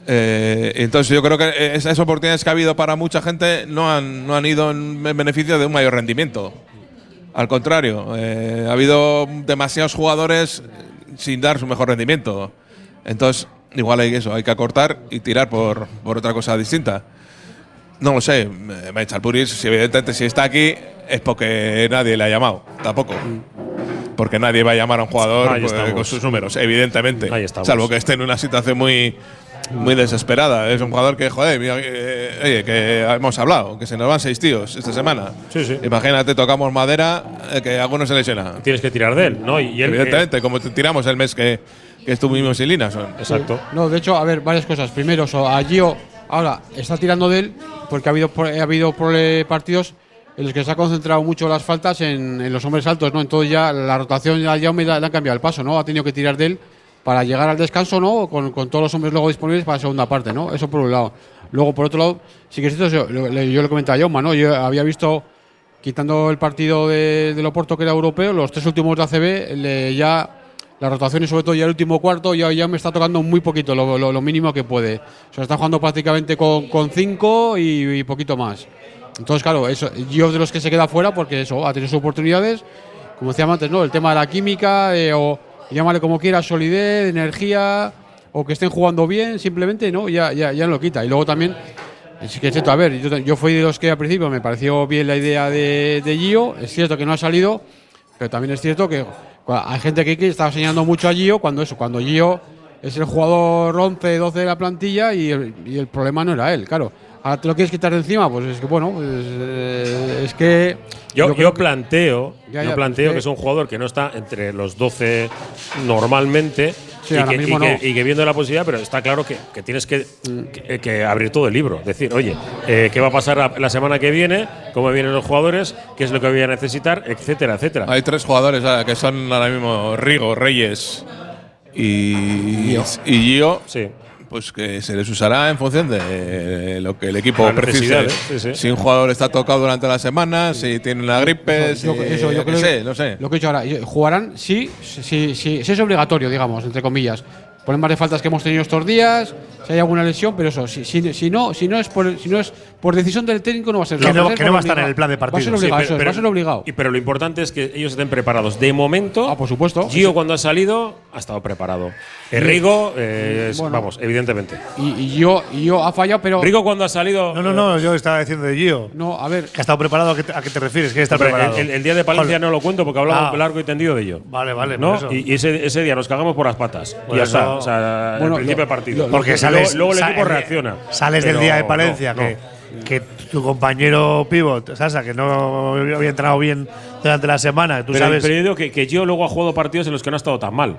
Eh, entonces yo creo que esas oportunidades que ha habido para mucha gente no han, no han ido en beneficio de un mayor rendimiento. Al contrario, eh, ha habido demasiados jugadores sin dar su mejor rendimiento. Entonces, igual hay eso, hay que acortar y tirar por, por otra cosa distinta. No lo sé, Mechal Puris, si evidentemente si está aquí es porque nadie le ha llamado, tampoco. Porque nadie va a llamar a un jugador pues, con sus números, evidentemente. Ahí. Salvo que esté en una situación muy, muy desesperada. Es un jugador que, joder, eh, oye, que hemos hablado, que se nos van seis tíos esta semana. Sí, sí. Imagínate, tocamos madera, eh, que alguno se lesiona. Tienes que tirar de él, ¿no? Y él, Evidentemente, como te tiramos el mes que, que estuvimos sin Linason. eh, exacto. No, de hecho, a ver, varias cosas. Primero, so, a Gio ahora está tirando de él porque ha habido, ha habido pro- partidos en los que se ha concentrado mucho las faltas en, en los hombres altos, ¿no? Entonces ya la rotación ya, ya me da- le han cambiado el paso, ¿no? Ha tenido que tirar de él para llegar al descanso, ¿no? Con, con todos los hombres luego disponibles para la segunda parte, ¿no? Eso por un lado. Luego, por otro lado, sí que es cierto, yo, yo le comentaba a Jaume, ¿no? Yo había visto, quitando el partido de, del Oporto que era europeo, los tres últimos de ACB, le- ya las rotaciones, sobre todo ya el último cuarto, ya, ya me está tocando muy poquito, lo, mínimo que puede. O sea, está jugando prácticamente con, cinco y, y poquito más. Entonces, claro, eso, yo de los que se queda fuera porque eso, ha tenido sus oportunidades, como decíamos antes, ¿no? El tema de la química, eh, o llámale como quieras, solidez, energía, o que estén jugando bien, simplemente, ¿no? Ya, ya, ya lo quita. Y luego también, sí que es cierto, a ver, yo, yo fui de los que al principio me pareció bien la idea de, de Gio, es cierto que no ha salido, pero también es cierto que hay gente que que está señalando mucho a Gio cuando eso, cuando Gio es el jugador 11, 12 de la plantilla y el, y el problema no era él, claro. Ahora te lo quieres quitar de encima, pues es que bueno, pues, eh, es que Yo, planteo, Ya, yo planteo que es un jugador que no está entre los 12 normalmente Sí, y, ahora que, mismo y que- no. y que viendo la posibilidad, pero está claro que, que tienes que, que- que abrir todo el libro. Decir, oye, eh, ¿qué va a pasar la, la semana que viene? ¿Cómo vienen los jugadores? ¿Qué es lo que voy a necesitar? Etcétera, etcétera. Hay tres jugadores ah, que son ahora mismo Rigo, Reyes y, y Gio. Sí. Pues que se les usará en función de eh, lo que el equipo precise. necesidades, sí, sí. Si un jugador está tocado durante la semana, si tiene una gripe, Eso, si, eso, yo sé, no sé. Lo que he dicho ahora, yo- jugarán sí, sí, sí, sí es obligatorio, digamos, entre comillas. Problemas de faltas que hemos tenido estos días, si hay alguna lesión, pero eso, si, si, si no, si no es por, si no es por decisión del técnico no va a ser. Que no- va ser que no va a estar en el plan de Va a ser partido. obligado, Sí, eso es, va a ser obligado. y- pero lo importante es que ellos estén preparados. De momento, Ah, por supuesto. Gio cuando ha salido ha estado preparado. Eh, Rigo, eh, es- Bueno. vamos, evidentemente. Y, y yo, y yo ha fallado, pero Rigo cuando ha salido. No, no, no, yo estaba diciendo de Gio. no, a ver, Que ha estado preparado, ¿a qué te, a qué te refieres? Que está preparado. el, el día de Palencia no lo cuento porque hablamos Ah. largo y tendido de ello. Vale, vale, ¿no? por eso. Y, y ese, ese día nos cagamos por las patas. Por y ya está. O sea, Bueno, al principio del partido. lo- Porque Luego- sales, luego el sa- equipo reacciona. Sales del día de Palencia, no, que, que tu compañero pivot, Sasa, que no había entrado bien durante la semana, tú Pero, sabes. pero yo digo que, que Gio luego ha jugado partidos en los que no ha estado tan mal.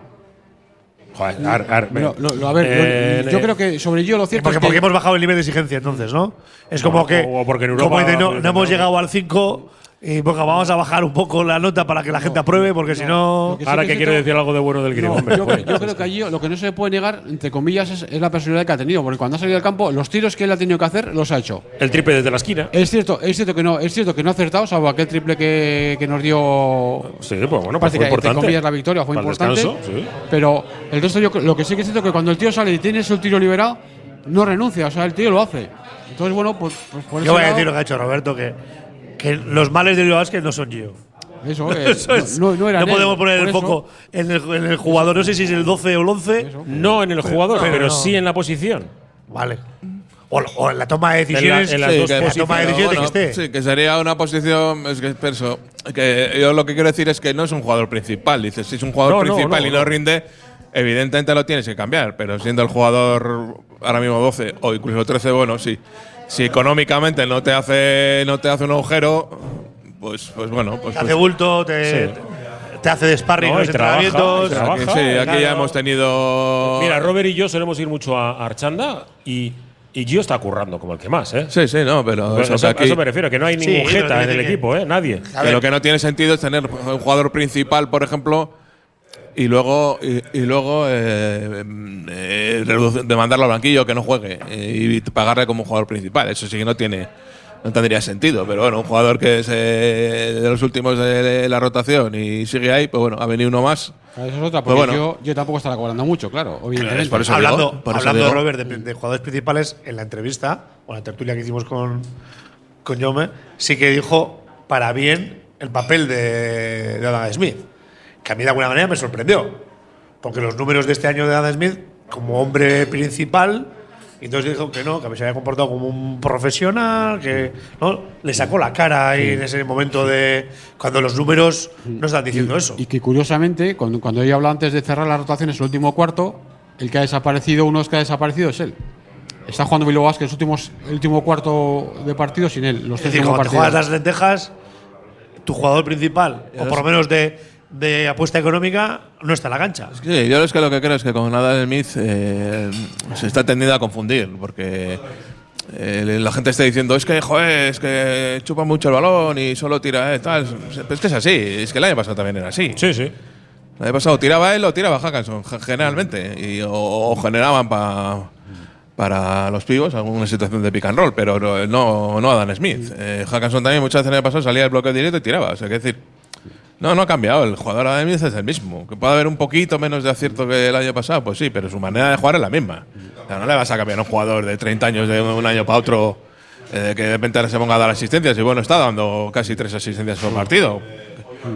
Joder, ar- ar- lo- lo- lo- a ver, eh, yo, yo eh, creo que sobre yo lo cierto porque, es que porque hemos bajado el nivel de exigencia entonces, ¿no? Es No, como que. o porque en Europa como dice, no, hemos llegado al 5 y vamos a bajar un poco la nota para que la gente apruebe, porque si no. Que Ahora que que cierto- decir algo de bueno del griego. No, hombre, yo, joder. yo creo que allí lo que no se puede negar, entre comillas, es, es la personalidad que ha tenido. Porque cuando ha salido al campo, los tiros que él ha tenido que hacer, los ha hecho. El triple desde la esquina. Es cierto, es cierto que no, es cierto que no ha acertado, salvo aquel triple que, que nos dio Sí, pues bueno, pues fue prácticamente, entre comillas, la victoria, fue Para el importante. descanso, sí. Pero el resto, yo, creo- lo que sí que es cierto que cuando el tío sale y tienes el tiro liberado, no renuncia, o sea, el tío lo hace. Entonces, bueno, pues, pues por Yo voy a decir lo que ha hecho Roberto, que, que los males de Bilbao Basket no son yo. Eso, eh, Eso es. no, no era él, podemos poner el foco en el, en el jugador, no sé si es el 12 o el 11. No en el jugador, pero pero, no. sí en la posición. Vale. O, o en la toma de decisiones. en las Sí, dos que- la toma de posiciones. decisiones bueno, que esté. Sí, que sería una posición. Es que, que yo lo que quiero decir es que no es un jugador principal. Dices, si es un jugador No, no, principal no, y no no. rinde, evidentemente lo tienes que cambiar. Pero siendo el jugador ahora mismo 12 o incluso 13, bueno, sí. Si económicamente no te hace, no te hace un agujero, pues, pues bueno, pues. Te hace pues- bulto, te, Sí. te hace de sparring No, en y los trabaja, entrenamientos. trabaja. sí, aquí ya hemos tenido. Mira, Robert y yo solemos ir mucho a Archanda y, y Gio está currando como el que más, ¿eh? Sí, sí, no, pero Bueno, eso, aquí- a eso me refiero, que no hay Sí, ningún pero jeta en el equipo, ¿eh? Nadie. Lo que no tiene sentido es tener un jugador principal, por ejemplo, y luego y, y luego eh, eh, demandarlo al banquillo que no juegue eh, y pagarle como un jugador principal. Eso sí que no tiene no tendría sentido, pero bueno, un jugador que es eh, de los últimos de la rotación y sigue ahí, pues bueno, ha venido uno más. Claro, Eso es otra, Pues porque bueno. yo, yo tampoco estará cobrando mucho, claro, por eso hablando digo, por eso hablando digo. Robert, de, de jugadores principales, en la entrevista, o en la tertulia que hicimos con, con Jaume, sí que dijo para bien el papel de, de Adam Smith. Que a mí de alguna manera me sorprendió. Porque los números de este año de Adam Smith, como hombre principal, y entonces dijo que no, que se había comportado como un profesional, que ¿no? le sacó la cara ahí en ese momento de cuando los números no están diciendo eso. Y que curiosamente, cuando, cuando ella hablado antes de cerrar las rotaciones el último cuarto, el que ha desaparecido, uno que ha desaparecido es él. Está jugando Bilbao Basket los últimos, el último cuarto de partido sin él. Los Es decir, cuando te juegas las lentejas, tu jugador principal, o por lo menos de, de apuesta económica, no está en la cancha. Sí, yo es que lo que creo es que con Adam Smith eh, se está tendiendo a confundir, porque eh, la gente está diciendo es que, joder, es que chupa mucho el balón y solo tira eh, tal. Pero es que es así, es que el año pasado también era así. Sí, sí. El año pasado tiraba él o tiraba Hackanson, ge- generalmente, y, o, o generaban pa- para los pibos alguna situación de pick and roll, pero no, no, Adam Smith. Eh, también muchas veces el año pasado salía del bloque directo y tiraba, o sea, que decir. No, no ha cambiado. El jugador Adam Smith es el mismo. Que puede haber un poquito menos de acierto que el año pasado, pues sí, pero su manera de jugar es la misma. O sea, no le vas a cambiar a un jugador de 30 años de un año para otro eh, que de repente ahora se ponga a dar asistencias. Y bueno, está dando casi tres asistencias por partido.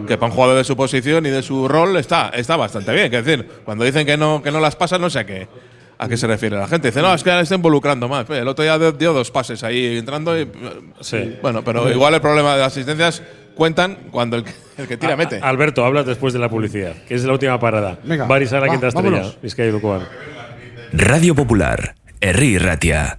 Que para un jugador de su posición y de su rol está, está bastante bien. Es decir, cuando dicen que no, que no las pasa, no sé a qué, a qué se refiere la gente. Dice, no, es que ahora está involucrando más. El otro día dio- dos pases ahí entrando y. Sí. Bueno, pero igual el problema de asistencias cuentan cuando el que, el que tira mete. Alberto, hablas después de la publicidad, que es la última parada. Venga, Barisara, va, quinta estrella. Vizcaya y Ducuan. Radio Popular, Herri Ratia.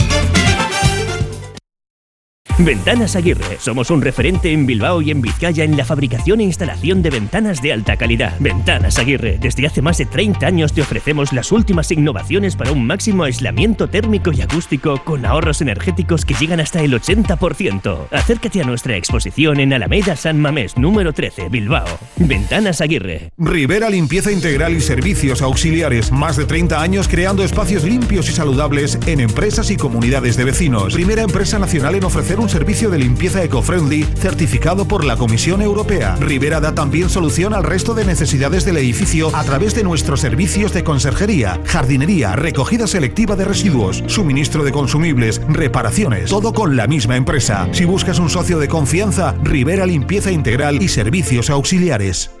Ventanas Aguirre. Somos un referente en Bilbao y en Vizcaya en la fabricación e instalación de ventanas de alta calidad. Ventanas Aguirre. Desde hace más de 30 años te ofrecemos las últimas innovaciones para un máximo aislamiento térmico y acústico con ahorros energéticos que llegan hasta el 80%. Acércate a nuestra exposición en Alameda San Mamés, número 13, Bilbao. Ventanas Aguirre. Rivera Limpieza Integral y Servicios Auxiliares. Más de 30 años creando espacios limpios y saludables en empresas y comunidades de vecinos. Primera empresa nacional en ofrecer un servicio de limpieza eco-friendly certificado por la Comisión Europea. Rivera da también solución al resto de necesidades del edificio a través de nuestros servicios de conserjería, jardinería, recogida selectiva de residuos, suministro de consumibles, reparaciones, todo con la misma empresa. Si buscas un socio de confianza, Rivera Limpieza Integral y Servicios Auxiliares.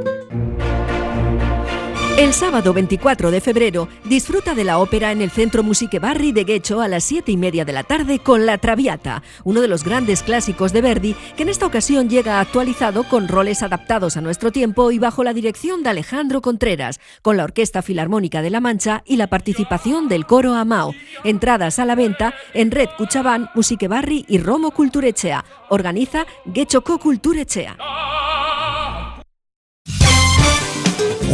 El sábado 24 de febrero disfruta de la ópera en el Centro Musique Barri de Guecho a las 7 y media de la tarde con La Traviata, uno de los grandes clásicos de Verdi que en esta ocasión llega actualizado con roles adaptados a nuestro tiempo y bajo la dirección de Alejandro Contreras, con la Orquesta Filarmónica de La Mancha y la participación del coro Amao. Entradas a la venta en Red Cuchabán, Musique Barri y Romo Culturechea. Organiza Guecho Co Culturechea.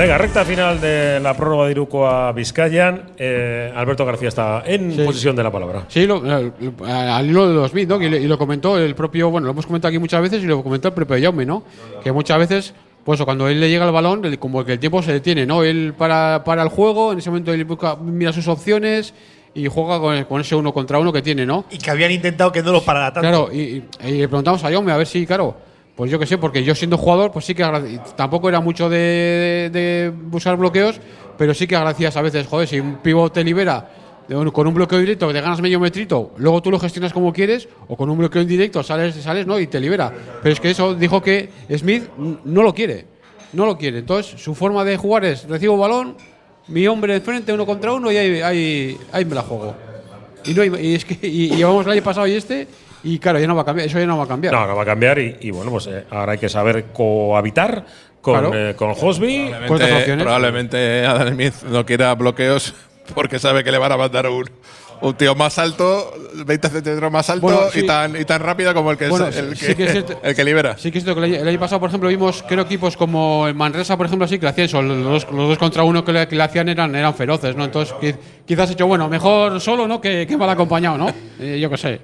Venga, recta final de la prórroga de Iruko a Vizcayan. Eh, Alberto García está en posesión de la palabra. Sí, lo- eh, al hilo de los bits, ¿no? Y, le- y lo comentó el propio, bueno, lo hemos comentado aquí muchas veces y lo comentó el propio Jaume, ¿no? Que muchas veces, pues cuando él le llega el balón, como que el tiempo se detiene, ¿no? Él para, para el juego, en ese momento él busca, mira sus opciones y juega con, con ese uno contra uno que tiene, ¿no? Y que habían intentado que no lo parara tanto. Claro, y, y- y le preguntamos a Jaume a ver si, claro, pues yo qué sé, porque yo siendo jugador, pues sí que tampoco era mucho de, de buscar bloqueos, pero sí que agradecías a veces, joder, si un pivot te libera con un bloqueo directo que te ganas medio metrito, luego tú lo gestionas como quieres, o con un bloqueo indirecto sales, sales ¿no? y te libera. Pero es que eso dijo que Smith no lo quiere, no lo quiere. Entonces, su forma de jugar es, recibo balón, mi hombre enfrente, uno contra uno, y ahí, ahí, ahí me la juego. Y, no, y es que y, y llevamos el año pasado y este, y claro, ya no va a cambiar, eso ya no va a cambiar. No, no va a cambiar y, y bueno, pues eh, ahora hay que saber cohabitar con, Claro. eh, con Hosby. Probablemente, probablemente Adam Smith no quiera bloqueos porque sabe que le van a mandar un, un tío más alto, 20 centímetros más alto Bueno, y, tan, y tan rápido como el que, es- el, sí que, que es cierto- el que libera. Sí que es cierto que el año, pasado, por ejemplo, vimos, creo, equipos como el Manresa, por ejemplo, sí que le hacían eso. Los, dos- los dos contra uno que le, que le hacían eran, eran feroces, ¿no? Entonces, qui- quizás he hecho, bueno, mejor solo, ¿no? Que, que mal acompañado, ¿no? Eh, yo qué sé,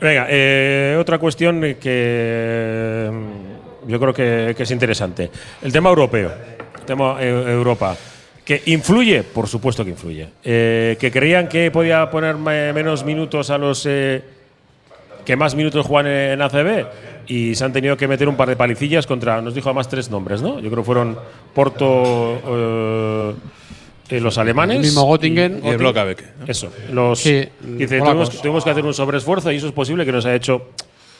Venga, eh, otra cuestión que mm, yo creo que, es interesante. El tema europeo, el tema eh, Europa. ¿Que influye? Por supuesto que influye. Eh, ¿Que creían que podía poner me- menos minutos a los que más minutos juegan en ACB? Y se han tenido que meter un par de palicillas contra, nos dijo además tres nombres, ¿no? Yo creo que fueron Porto, eh, los alemanes. El mismo Göttingen. Y el Blockabek, ¿no? Eso. Los, Sí, dice, tuvimos, tuvimos que hacer un sobreesfuerzo y eso es posible que nos haya hecho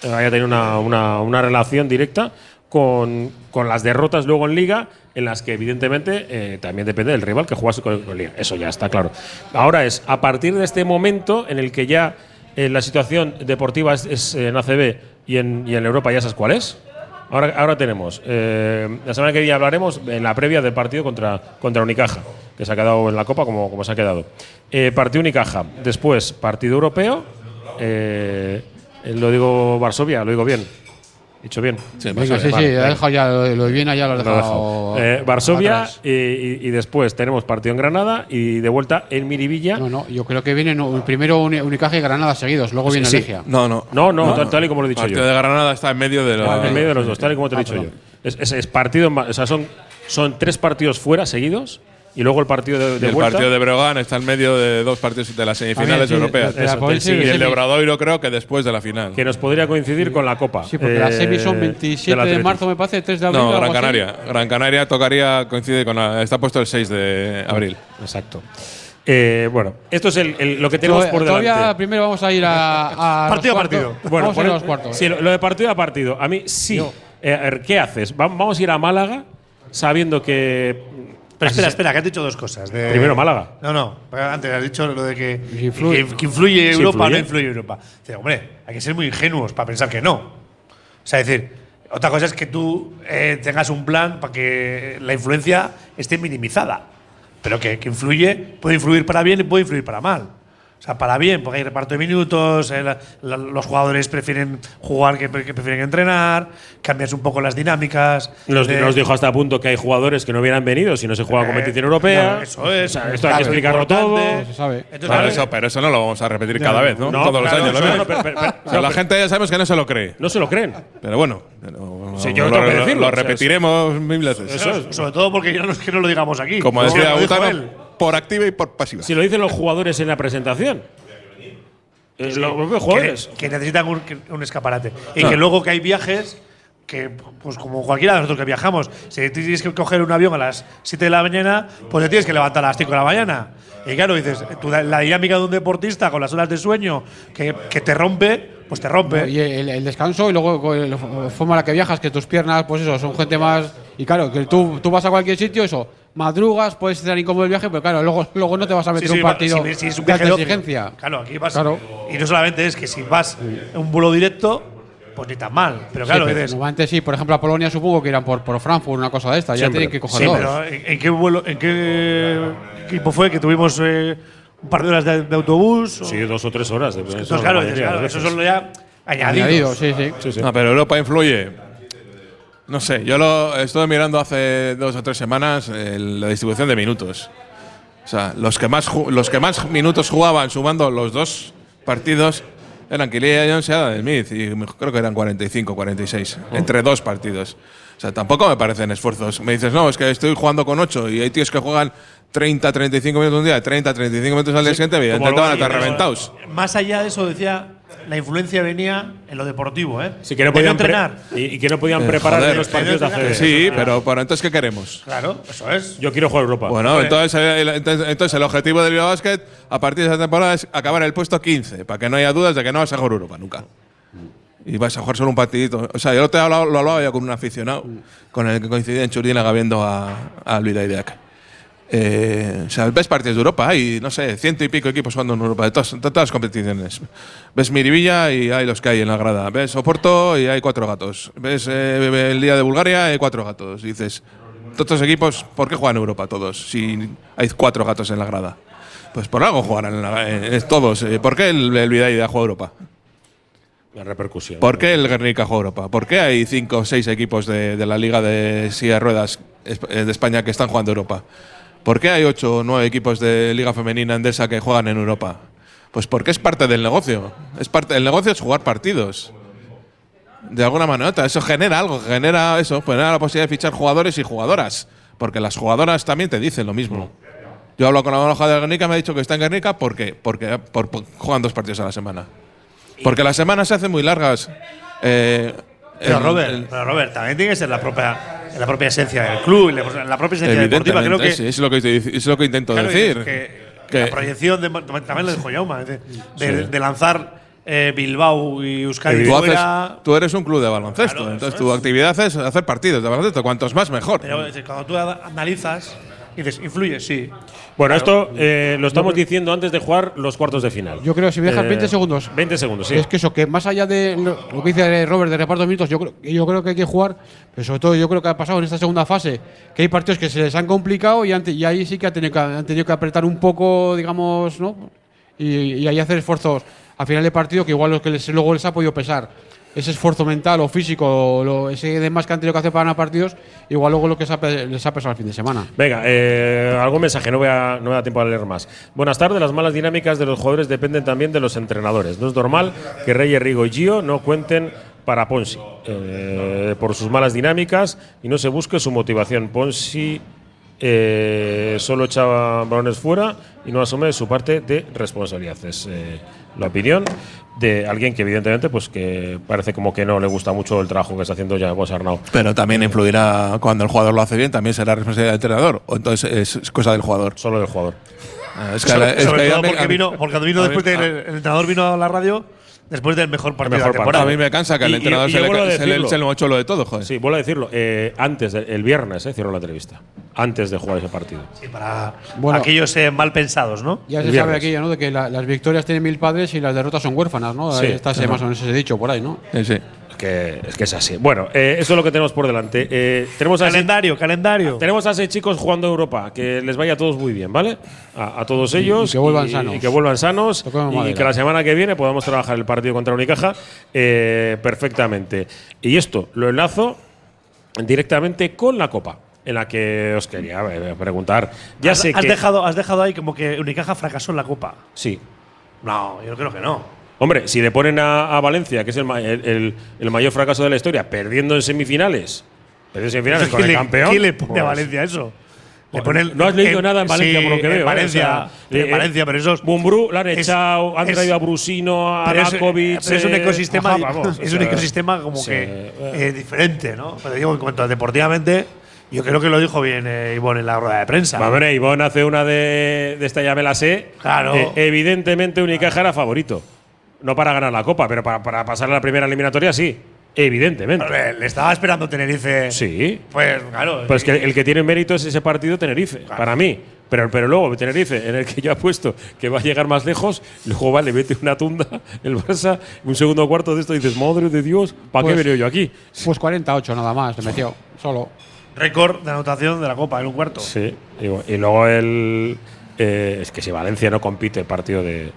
eh, haya tenido una, una- una relación directa con, con las derrotas luego en Liga, en las que evidentemente eh, también depende del rival que jugase con, con Liga. Eso ya está claro. Ahora es, a partir de este momento en el que ya eh, la situación deportiva es, es en ACB y en, y en Europa, ¿ya sabes cuál es? Ahora, ahora tenemos, eh, la semana que viene hablaremos en la previa del partido contra, contra Unicaja, que se ha quedado en la Copa como, como se ha quedado. Eh, partido Unicaja, después partido europeo, eh, lo digo Varsovia, lo digo bien. Dicho bien. Venga, sí, sí, Vale, ha venga. dejado ya, lo, lo de Viena ya lo ha Lo dejado. dejo. Eh, Varsovia y, y- y después tenemos partido en Granada y de vuelta en Miribilla. No, no, yo creo que vienen no, primero Uni- Unicaja y Granada seguidos, luego viene Sí, Legia. No, no. No, no, tal, tal y como lo he dicho partido yo. de Granada está en medio de los. en medio de los dos, tal y como te he Ah, dicho perdón. yo. Es, es- es partido, o sea, son, son tres partidos fuera seguidos y luego el partido de, Y de el vuelta. partido de Breogán está en medio de dos partidos de las semifinales También, sí, europeas. de- de la Eso, Provincia del y el de. Obradoiro creo que después de la final. que nos podría coincidir con la Copa. Sí, porque las eh, semis son del 27 de marzo, me parece, 3 de abril. No, Gran así. Canaria. Gran Canaria tocaría, coincide con la, Está puesto el 6 de abril. Exacto. Eh, bueno, esto es el- el- lo que tenemos por Todavía delante. primero vamos a ir a, a Partido los a partido. cuartos. Bueno, vamos a ir a por- los cuartos. sí, lo, de partido a partido. A mí sí. Eh, a ver, ¿Qué haces? Va- Vamos a ir a Málaga sabiendo que. Pero espera, espera, que has dicho dos cosas. de- Primero Málaga. No, no. Antes has dicho lo de que Influye. que, que influye Europa o no influye. Europa. Dice, hombre, hay que ser muy ingenuos para pensar que no. O sea, es decir, otra cosa es que tú eh, tengas un plan para que la influencia esté minimizada. Pero que, que influye, puede influir para bien y puede influir para mal. O sea, para bien, porque hay reparto de minutos, eh, la- la- los jugadores prefieren jugar que, que prefieren entrenar, cambias un poco las dinámicas. Nos, de- nos dijo hasta a punto que hay jugadores que no hubieran venido si no se juega Eh, competición europea. no, eso es. O sea, esto hay que explicarlo todo. Se sabe. Entonces, Claro, claro, eso, pero eso no lo vamos a repetir No, cada vez, ¿no? no, Todos los años. lo no, pero- pero- pero- O sea, la gente ya sabemos que no se lo cree. No se lo creen. Pero bueno, pero Sí, yo lo, tengo que lo- decirlo, lo o sea, repetiremos mil veces. Eso es. Sobre todo porque ya no es que no lo digamos aquí. Como decía Butano. Por activa y por pasiva. Si lo dicen los jugadores en la presentación. Eh, los propios jugadores. Que, que necesitan un, que- un escaparate. Y Claro. que luego que hay viajes que, pues como cualquiera de nosotros que viajamos, si tienes que coger un avión a las 7 de la mañana, pues te tienes que levantar a las 5 de la mañana. Y claro, dices, tú, la dinámica de un deportista con las horas de sueño que, que te rompe, pues te rompe. Y el, el descanso y luego con la forma en la que viajas, que tus piernas, pues eso, son gente más. Y claro, que tú, tú vas a cualquier sitio, eso, madrugas, puedes estar incómodo el viaje, pero claro, luego, luego no te vas a meter Sí, sí, un partido si- si es un de viaje exigencia. Claro, aquí vas. Claro. Y no solamente es que si vas en un vuelo directo, pues ni tan mal. Pero Sí, claro, pero dices, normalmente sí, por ejemplo, a Polonia supongo que irán por, por Frankfurt, una cosa de esta, ya Siempre. tienen que coger Sí, dos. pero ¿en, qué vuelo, en qué equipo fue que tuvimos eh, un par de horas de, de autobús? o- Sí, dos o tres horas. de- eso Entonces, la claro, claro, eso son ya añadidos. Añadido, sí, sí. Sí, sí. No, pero Europa influye. No sé, yo lo estuve mirando hace dos o tres semanas eh, la distribución de minutos. O sea, los que más los que más minutos jugaban sumando los dos partidos eran Kylian Jones y Adam Smith y creo que eran 45, 46 entre dos partidos. O sea, tampoco me parecen esfuerzos. Me dices, no, es que estoy jugando con 8 y hay tíos que juegan 30, 35 minutos un día, 30, 35 minutos al día siguiente, evidentemente van a estar reventados. Más allá de eso, decía, la influencia venía en lo deportivo, ¿eh? Sí, que no podían entrenar. y, y que no podían Eh, preparar joder, los partidos de hace. Sí, pero, pero entonces, ¿qué queremos? Claro, eso es. Yo quiero jugar Europa. Bueno, entonces, el- entonces, entonces el objetivo del Bilbao Basket a partir de esta temporada es acabar el puesto 15, para que no haya dudas de que no vas a jugar Europa nunca. Y vas a jugar solo un partidito. O sea, yo te he hablado- lo hablaba ya con un aficionado con el que coincidí en Churdinaga viendo a, a Luis Daideac. Eh, o sea, ves partidos de Europa, hay, no sé, ciento y pico equipos jugando en Europa, de todas, de todas las competiciones. Ves Miribilla y hay los que hay en la grada. Ves Oporto y hay cuatro gatos. Ves eh, el día de Bulgaria y hay cuatro gatos. Y dices, todos estos equipos, ¿por qué juegan en Europa todos si hay cuatro gatos en la grada? Pues por algo jugarán en la- todos. Eh, ¿Por qué el, el Vidaida juega Europa? La repercusión. ¿Por qué el Guernica juega Europa? ¿Por qué hay cinco o seis equipos de, de la Liga de Silla de Ruedas eh, de España que están jugando Europa? ¿Por qué hay ocho o nueve equipos de Liga Femenina Endesa que juegan en Europa? Pues porque es parte del negocio. Es parte del negocio es jugar partidos. De alguna manera. Eso genera algo, genera eso, genera la posibilidad de fichar jugadores y jugadoras. Porque las jugadoras también te dicen lo mismo. Yo hablo con la hoja de Guernica, me ha dicho que está en Guernica porque, porque por- por- juegan dos partidos a la semana. Porque las semanas se hacen muy largas. Eh, Pero Robert, pero Robert, también tiene que ser la propia, la propia esencia del club, la, propia esencia deportiva. Creo que, es lo que, es lo que intento claro, decir. que, Que- la proyección de, también lo dijo Jauma, de, de- Sí. de lanzar eh, Bilbao y Euskadi tú, fuera. haces- tú eres un club de baloncesto, Claro, entonces tu actividad es hacer partidos de baloncesto. Cuantos más, mejor. Pero cuando tú a- analizas, dices, influye, sí. Bueno, esto eh, lo estamos diciendo antes de jugar los cuartos de final. Yo creo, si me dejas Eh, 20 segundos. 20 segundos, sí. Es que eso, que más allá de lo, lo que dice Robert de reparto de minutos, yo creo, yo creo que hay que jugar, pero sobre todo yo creo que ha pasado en esta segunda fase, que hay partidos que se les han complicado y, ante- y ahí sí que han tenido que, han tenido que apretar un poco, digamos, ¿no? Y, y ahí hacer esfuerzos a final de partido que igual los que les, luego les ha podido pesar. Ese esfuerzo mental o físico, lo, ese demás que han tenido que hacer para ganar partidos, igual luego lo que les ha pesado el fin de semana. Venga, eh, algún mensaje, no voy, a, no me da tiempo a leer más. Buenas tardes, las malas dinámicas de los jugadores dependen también de los entrenadores. No es normal que Rey, Rigo y Gio no cuenten para Ponsi eh, por sus malas dinámicas y no se busque su motivación. Ponsi eh, solo echaba balones fuera y no asume su parte de responsabilidad. Es eh, la opinión de alguien que evidentemente pues que parece como que no le gusta mucho el trabajo que está haciendo ya José Arnau. Pero también influirá cuando el jugador lo hace bien, también será responsabilidad del entrenador. O entonces es, cosa del jugador. Solo del jugador. Ah, es que Sobre, la- es sobre que todo porque mí- vino, porque cuando vino a mí- después de, a- el entrenador vino a la radio después del mejor partido mejor de la temporada. A mí me cansa que al Y- y- entrenador y se, le, se, le, decirlo. se le mochó lo de todo, joder. Sí, vuelvo a decirlo. eh, antes, de- el viernes, eh, cerró la entrevista. Antes de jugar ese partido. Sí, para Bueno. aquellos eh, mal pensados, ¿no? Ya se sabe aquello, ¿no? De que la- las victorias tienen mil padres y las derrotas son huérfanas, ¿no? Sí. Está más o menos ese dicho por ahí, ¿no? Sí, sí. Que, es que es así. Bueno, eh, eso es lo que tenemos por delante. Eh, tenemos a Calendario, calendario. Tenemos a seis chicos jugando Europa. Que les vaya a todos muy bien, ¿vale? A, a todos ellos. que vuelvan sanos. Y que vuelvan sanos. Y que la semana que viene podamos trabajar el partido contra Unicaja eh, perfectamente. Y esto lo enlazo directamente con la Copa. En la que os quería eh, preguntar. Ya has, sé has que. dejado, has dejado ahí como que Unicaja fracasó en la Copa. Sí. No, yo creo que no. Hombre, si le ponen a, a Valencia, que es el, el- el- el mayor fracaso de la historia, perdiendo en semifinales, perdiendo en semifinales con ¿Quién el campeón. ¿Quién le pone pues, a Valencia eso? Pues, ponen- no has leído en- nada en Valencia sí, por lo que en veo. ¿eh? Valencia, O sea, en eh, Valencia, pero esos. Bumbrú la han es- echado, han es- traído a Brusino, a es, Rakovic. pero es un eh, ecosistema, ajá, vamos, es un ecosistema como sí, que eh, eh, diferente, ¿no? Pero digo, en cuanto a deportivamente, yo creo que lo dijo bien eh, Ivonne en la rueda de prensa. Hombre, Ivonne hace una de, de esta me la sé. Claro. Eh, evidentemente, Unicaja era favorito. No para ganar la Copa, pero para, para pasar a la primera eliminatoria, sí. Evidentemente. Le estaba esperando Tenerife. Sí. Pues claro. Pues que el que tiene mérito es ese partido Tenerife, para mí. Pero, pero luego Tenerife, en el que yo apuesto que va a llegar más lejos, luego vale, mete una tunda el Barça, un segundo cuarto de esto y dices, madre de Dios, ¿para qué Pues- venido yo aquí? Pues 48 nada más, le metió. Solo. Récord de anotación de la Copa en un cuarto. Sí. Y luego el. eh, es que si Valencia no compite el partido de,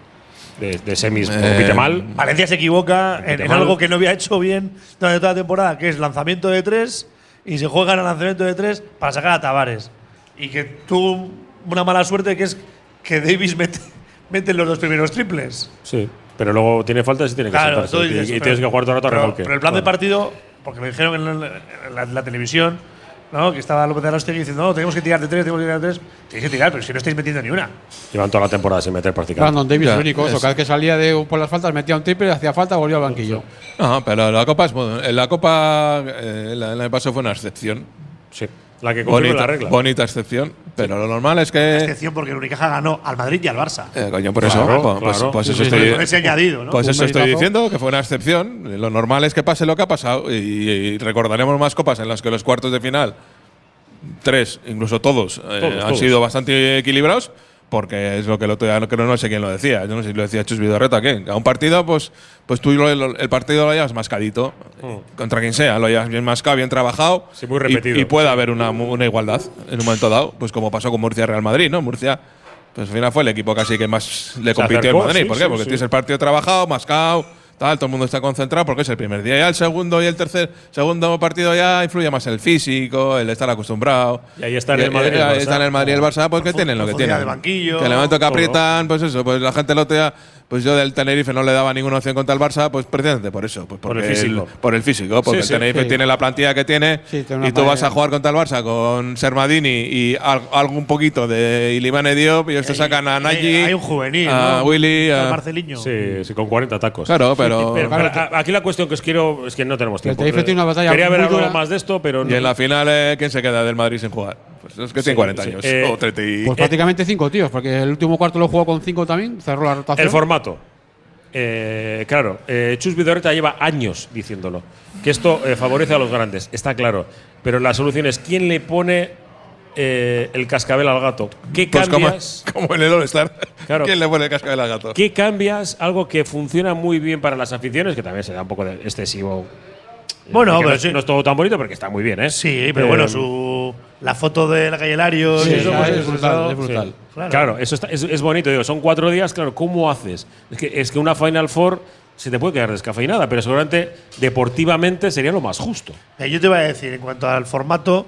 de, de semis, Eh, compite mal. Valencia se equivoca en, en algo que no había hecho bien durante toda la temporada, que es lanzamiento de tres, y se juega en el lanzamiento de tres para sacar a Tavares. Y que tuvo una mala suerte que es que Davis mete, mete los dos primeros triples. Sí. Pero luego tiene faltas y tiene que Claro, sentarse. Y- dices, y, pero- tienes que jugar todo el rato a pero, remolque. pero el plan de partido, porque lo dijeron en la, en la- en la televisión, ¿no? que estaba López de Arostegui diciendo, no, tenemos que tirar de tres, tenemos que tirar de tres. Tenéis que tirar, pero si no estáis metiendo ni una. Llevan toda la temporada sin meter prácticamente. Brandon Davis, Ya, el único. Cada vez que salía de, por las faltas, metía un triple, hacía falta, volvía al banquillo. No, pero la Copa es bueno. La Copa eh, el año pasado fue una excepción. Sí. La que confirma Bonita, la regla. bonita excepción. Pero lo normal es que. Excepción porque el Unicaja ganó al Madrid y al Barça. Eh, coño, por eso. Claro, pues, claro. eso estoy, pues eso estoy diciendo, que fue una excepción. Lo normal es que pase lo que ha pasado. Y, y recordaremos más copas en las que los cuartos de final, tres, incluso todos, eh, Todos, han todos. sido bastante equilibrados. Porque es lo que el otro día, no, no sé quién lo decía. Yo no sé si lo decía Chus Vidorreta, que a un partido, pues, pues tú lo- el partido lo llevas mascadito. Contra quien sea, lo llevas bien mascado, bien trabajado. Mm. Sí, muy repetido. Y, puede haber una, una igualdad en un momento dado, pues como pasó con Murcia Real Madrid, ¿no? Murcia, pues al final fue el equipo casi que más le Se compitió acercó, en Madrid. sí, ¿Por qué? sí, Porque tienes el partido trabajado, mascado, tal, todo el mundo está concentrado porque es el primer día. Ya el segundo y el tercer, segundo partido ya influye más el físico, el estar acostumbrado. Y ahí está en Y- el Madrid y el ahí Barça. está en el Madrid y el Barça, pues que tienen lo que tienen. banquillo, que en el momento que aprietan, pues eso, pues la gente lo te pues yo del Tenerife no le daba ninguna opción contra el Barça, pues precisamente por eso, pues Por el físico. por el físico, porque Sí, el Tenerife sí. tiene la plantilla que tiene Sí, tiene una y tú vas a jugar contra el Barça con Sermadini y al- algún poquito de Ilimane Diop y ellos te sacan a Hay- Nagy, Hay un juvenil, a ¿no? Willy, a- Marceliño. Sí, sí, con 40 tacos. Claro, pero, Pero, pero a- aquí la cuestión que os quiero es que no tenemos tiempo. Tenerife tiene una batalla Quería ver algo más de esto, pero y en la final eh, quién se queda del Madrid sin jugar? Pues los que Sí, tienen 40 sí. años Eh, o 30 y- Pues prácticamente cinco tíos, porque el último cuarto lo jugó con cinco también, cerró la rotación. El formato. Eh, claro, eh, Chus Vidorreta lleva años diciéndolo. Que esto eh, favorece a los grandes, está claro. Pero la solución es quién le pone eh, el cascabel al gato. ¿Qué Pues como, cambias? como en el All-Star. Claro. ¿Quién le pone el cascabel al gato? ¿Qué cambias? Algo que funciona muy bien para las aficiones, que también se da un poco de excesivo. Bueno, Que pero no, sí. no es todo tan bonito, porque está muy bien, ¿eh? Sí, pero Eh, bueno, su, la foto de la calle Larios Sí, y eso, ya pues, es brutal, es brutal. Sí. Claro. Claro, eso está- es, es bonito. Digo, son cuatro días, claro, ¿cómo haces? Es que, es que una Final Four se te puede quedar descafeinada, pero seguramente deportivamente sería lo más justo. Eh, Yo te voy a decir, en cuanto al formato,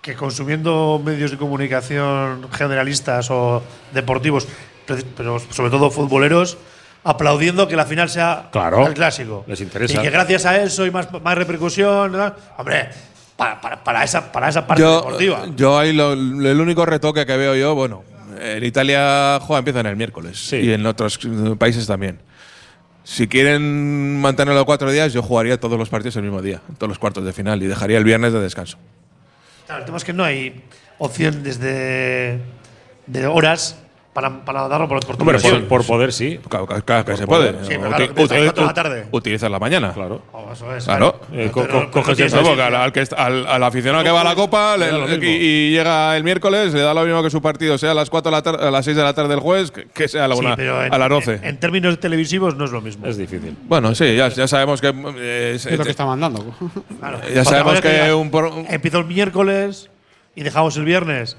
que consumiendo medios de comunicación generalistas o deportivos, pero sobre todo futboleros, aplaudiendo que la final sea Claro. el clásico. Les interesa. Y que gracias a eso y más, más repercusión, ¿no? hombre, para, para- para esa, para esa parte Yo, deportiva. yo ahí lo- el único retoque que veo yo, bueno, en Italia juega empiezan el miércoles Sí. y en otros eh, países también. Si quieren mantenerlo cuatro días, yo jugaría todos los partidos el mismo día, todos los cuartos de final y dejaría el viernes de descanso. Claro, el tema es que no hay opción desde de horas para, para darlo por, por Hombre, televisión. por, por poder sí. Claro, claro, claro que Por se puede. poder. Sí, pero claro, empieza a las uti- cuatro de la tarde. Utilizas la mañana. Claro. Oh, eso es, Claro. Eh, co- co- coges que- porque al, al que al- al aficionado que va a la Copa le- y, y llega el miércoles, le da lo mismo que su partido, sea a las 4 de la tarde, a las 6 de la tarde del jueves, que, que sea a, la Sí, una- pero en- a las 12. En, en términos televisivos no es lo mismo. Es difícil. bueno, sí, ya, ya sabemos que. eh, es- Es lo que está mandando. Claro. Ya sabemos que un un- empezó el miércoles y dejamos el viernes.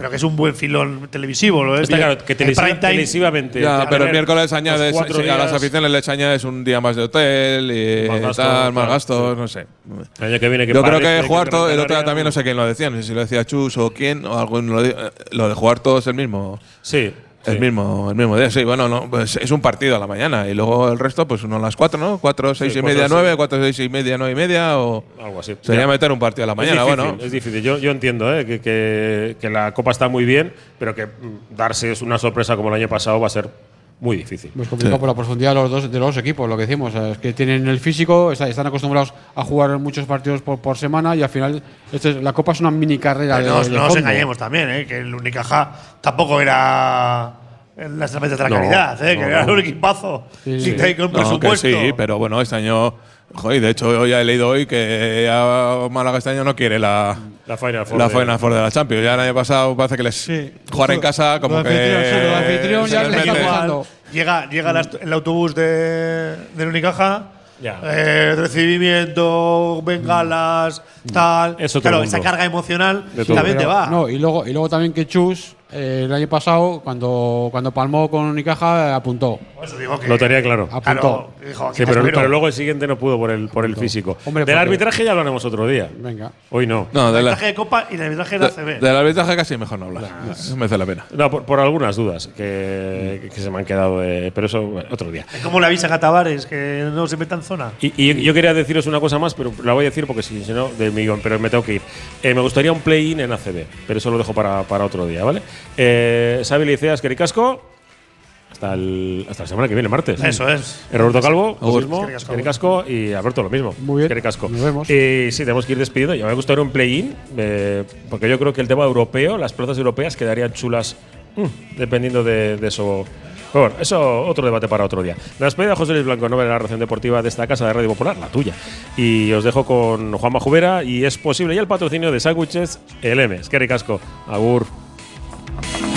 Pero que es un buen filón televisivo, ¿lo es? Está claro que El televisiva- prime time- televisivamente. Ya, pero el miércoles añades, a las aficiones les añades un día más de hotel y Más gastos, tal, más claro, gastos, sí. no sé. El año que viene que Yo creo que jugar todo, el otro día también no sé quién lo decía, no sé si lo decía Chus o quién, o eh, lo de jugar todos el mismo. Sí. El mismo, el mismo día, sí, bueno, no, pues es un partido a la mañana y luego el resto, pues uno a las 4, ¿no? 4, 6 Sí, y media, cuatro, 9, 4, 6 y media, 9 y media, o. Algo así. Sería Ya. meter un partido a la mañana, es difícil, bueno. Es difícil. Yo, yo entiendo ¿eh? que, que- que la Copa está muy bien, pero que darse es una sorpresa como el año pasado va a ser muy difícil. Pues complicado por la profundidad de los dos, de los equipos, lo que decimos. Es que tienen el físico, está- están acostumbrados a jugar muchos partidos por, por semana y al final este es- la Copa es una mini carrera Pero de, no, os- de no nos engañemos también, ¿eh? que el Unicaja tampoco era las herramientas de la No, calidad, ¿eh? que no, era no. un equipazo. Sí, sí. que hay con No, que presupuesto. sí, pero bueno, este año. Joder, de hecho, hoy ya he leído hoy que ya Málaga este año no quiere la, La Final Four la de- Final Four de la Champions. Ya el año pasado parece que les jugar en casa como Lo de que. anfitrión, sí, de anfitrión ya les está jugando. Llega, llega las- el autobús de, del Unicaja. Ya. eh, recibimiento, bengalas, tal. Eso claro, esa carga emocional De también te va. No, y luego, y luego también que Chus, eh, el año pasado, cuando, cuando palmó con Unicaja, eh, apuntó. Por eso digo que- Lo tenía claro. Apuntó. Claro, dijo, aquí Sí, te pero, luego el siguiente no pudo por el, por el físico. Hombre, Del arbitraje ya hablaremos otro día. Venga. Hoy no. No, de El la, arbitraje de Copa y el arbitraje de la CB. del arbitraje casi mejor no hablar. No merece la pena. No, por, por algunas dudas que, que se me han quedado, de- pero eso bueno, otro día. ¿Cómo le avisan a Tavares que no se meta en zona? Y, y yo quería deciros una cosa más, pero la voy a decir porque si, si no, de millón, pero me tengo que ir. Eh, me gustaría un play-in en ACB, pero eso lo dejo para, para otro día, ¿vale? Eh, Xavi Liceas, Quericasco. Hasta, el, hasta la semana que viene, martes. Eso es. Eh, Roberto Calvo, lo mismo, Quericasco. Y Alberto lo mismo. Muy bien. Quericasco. Nos vemos. Y sí, tenemos que ir despidiendo. Ya me gustaría un play-in, eh, porque yo creo que el tema europeo, las plazas europeas quedarían chulas mm, dependiendo de, de eso. Pero bueno, eso otro debate para otro día. La despedida de José Luis Blanco, nombre de la narración deportiva de esta casa de Radio Popular, la tuya. Y os dejo con Juanma Jubera y es posible ya el patrocinio de sándwiches El M. Es que ricasco. Agur. Bye.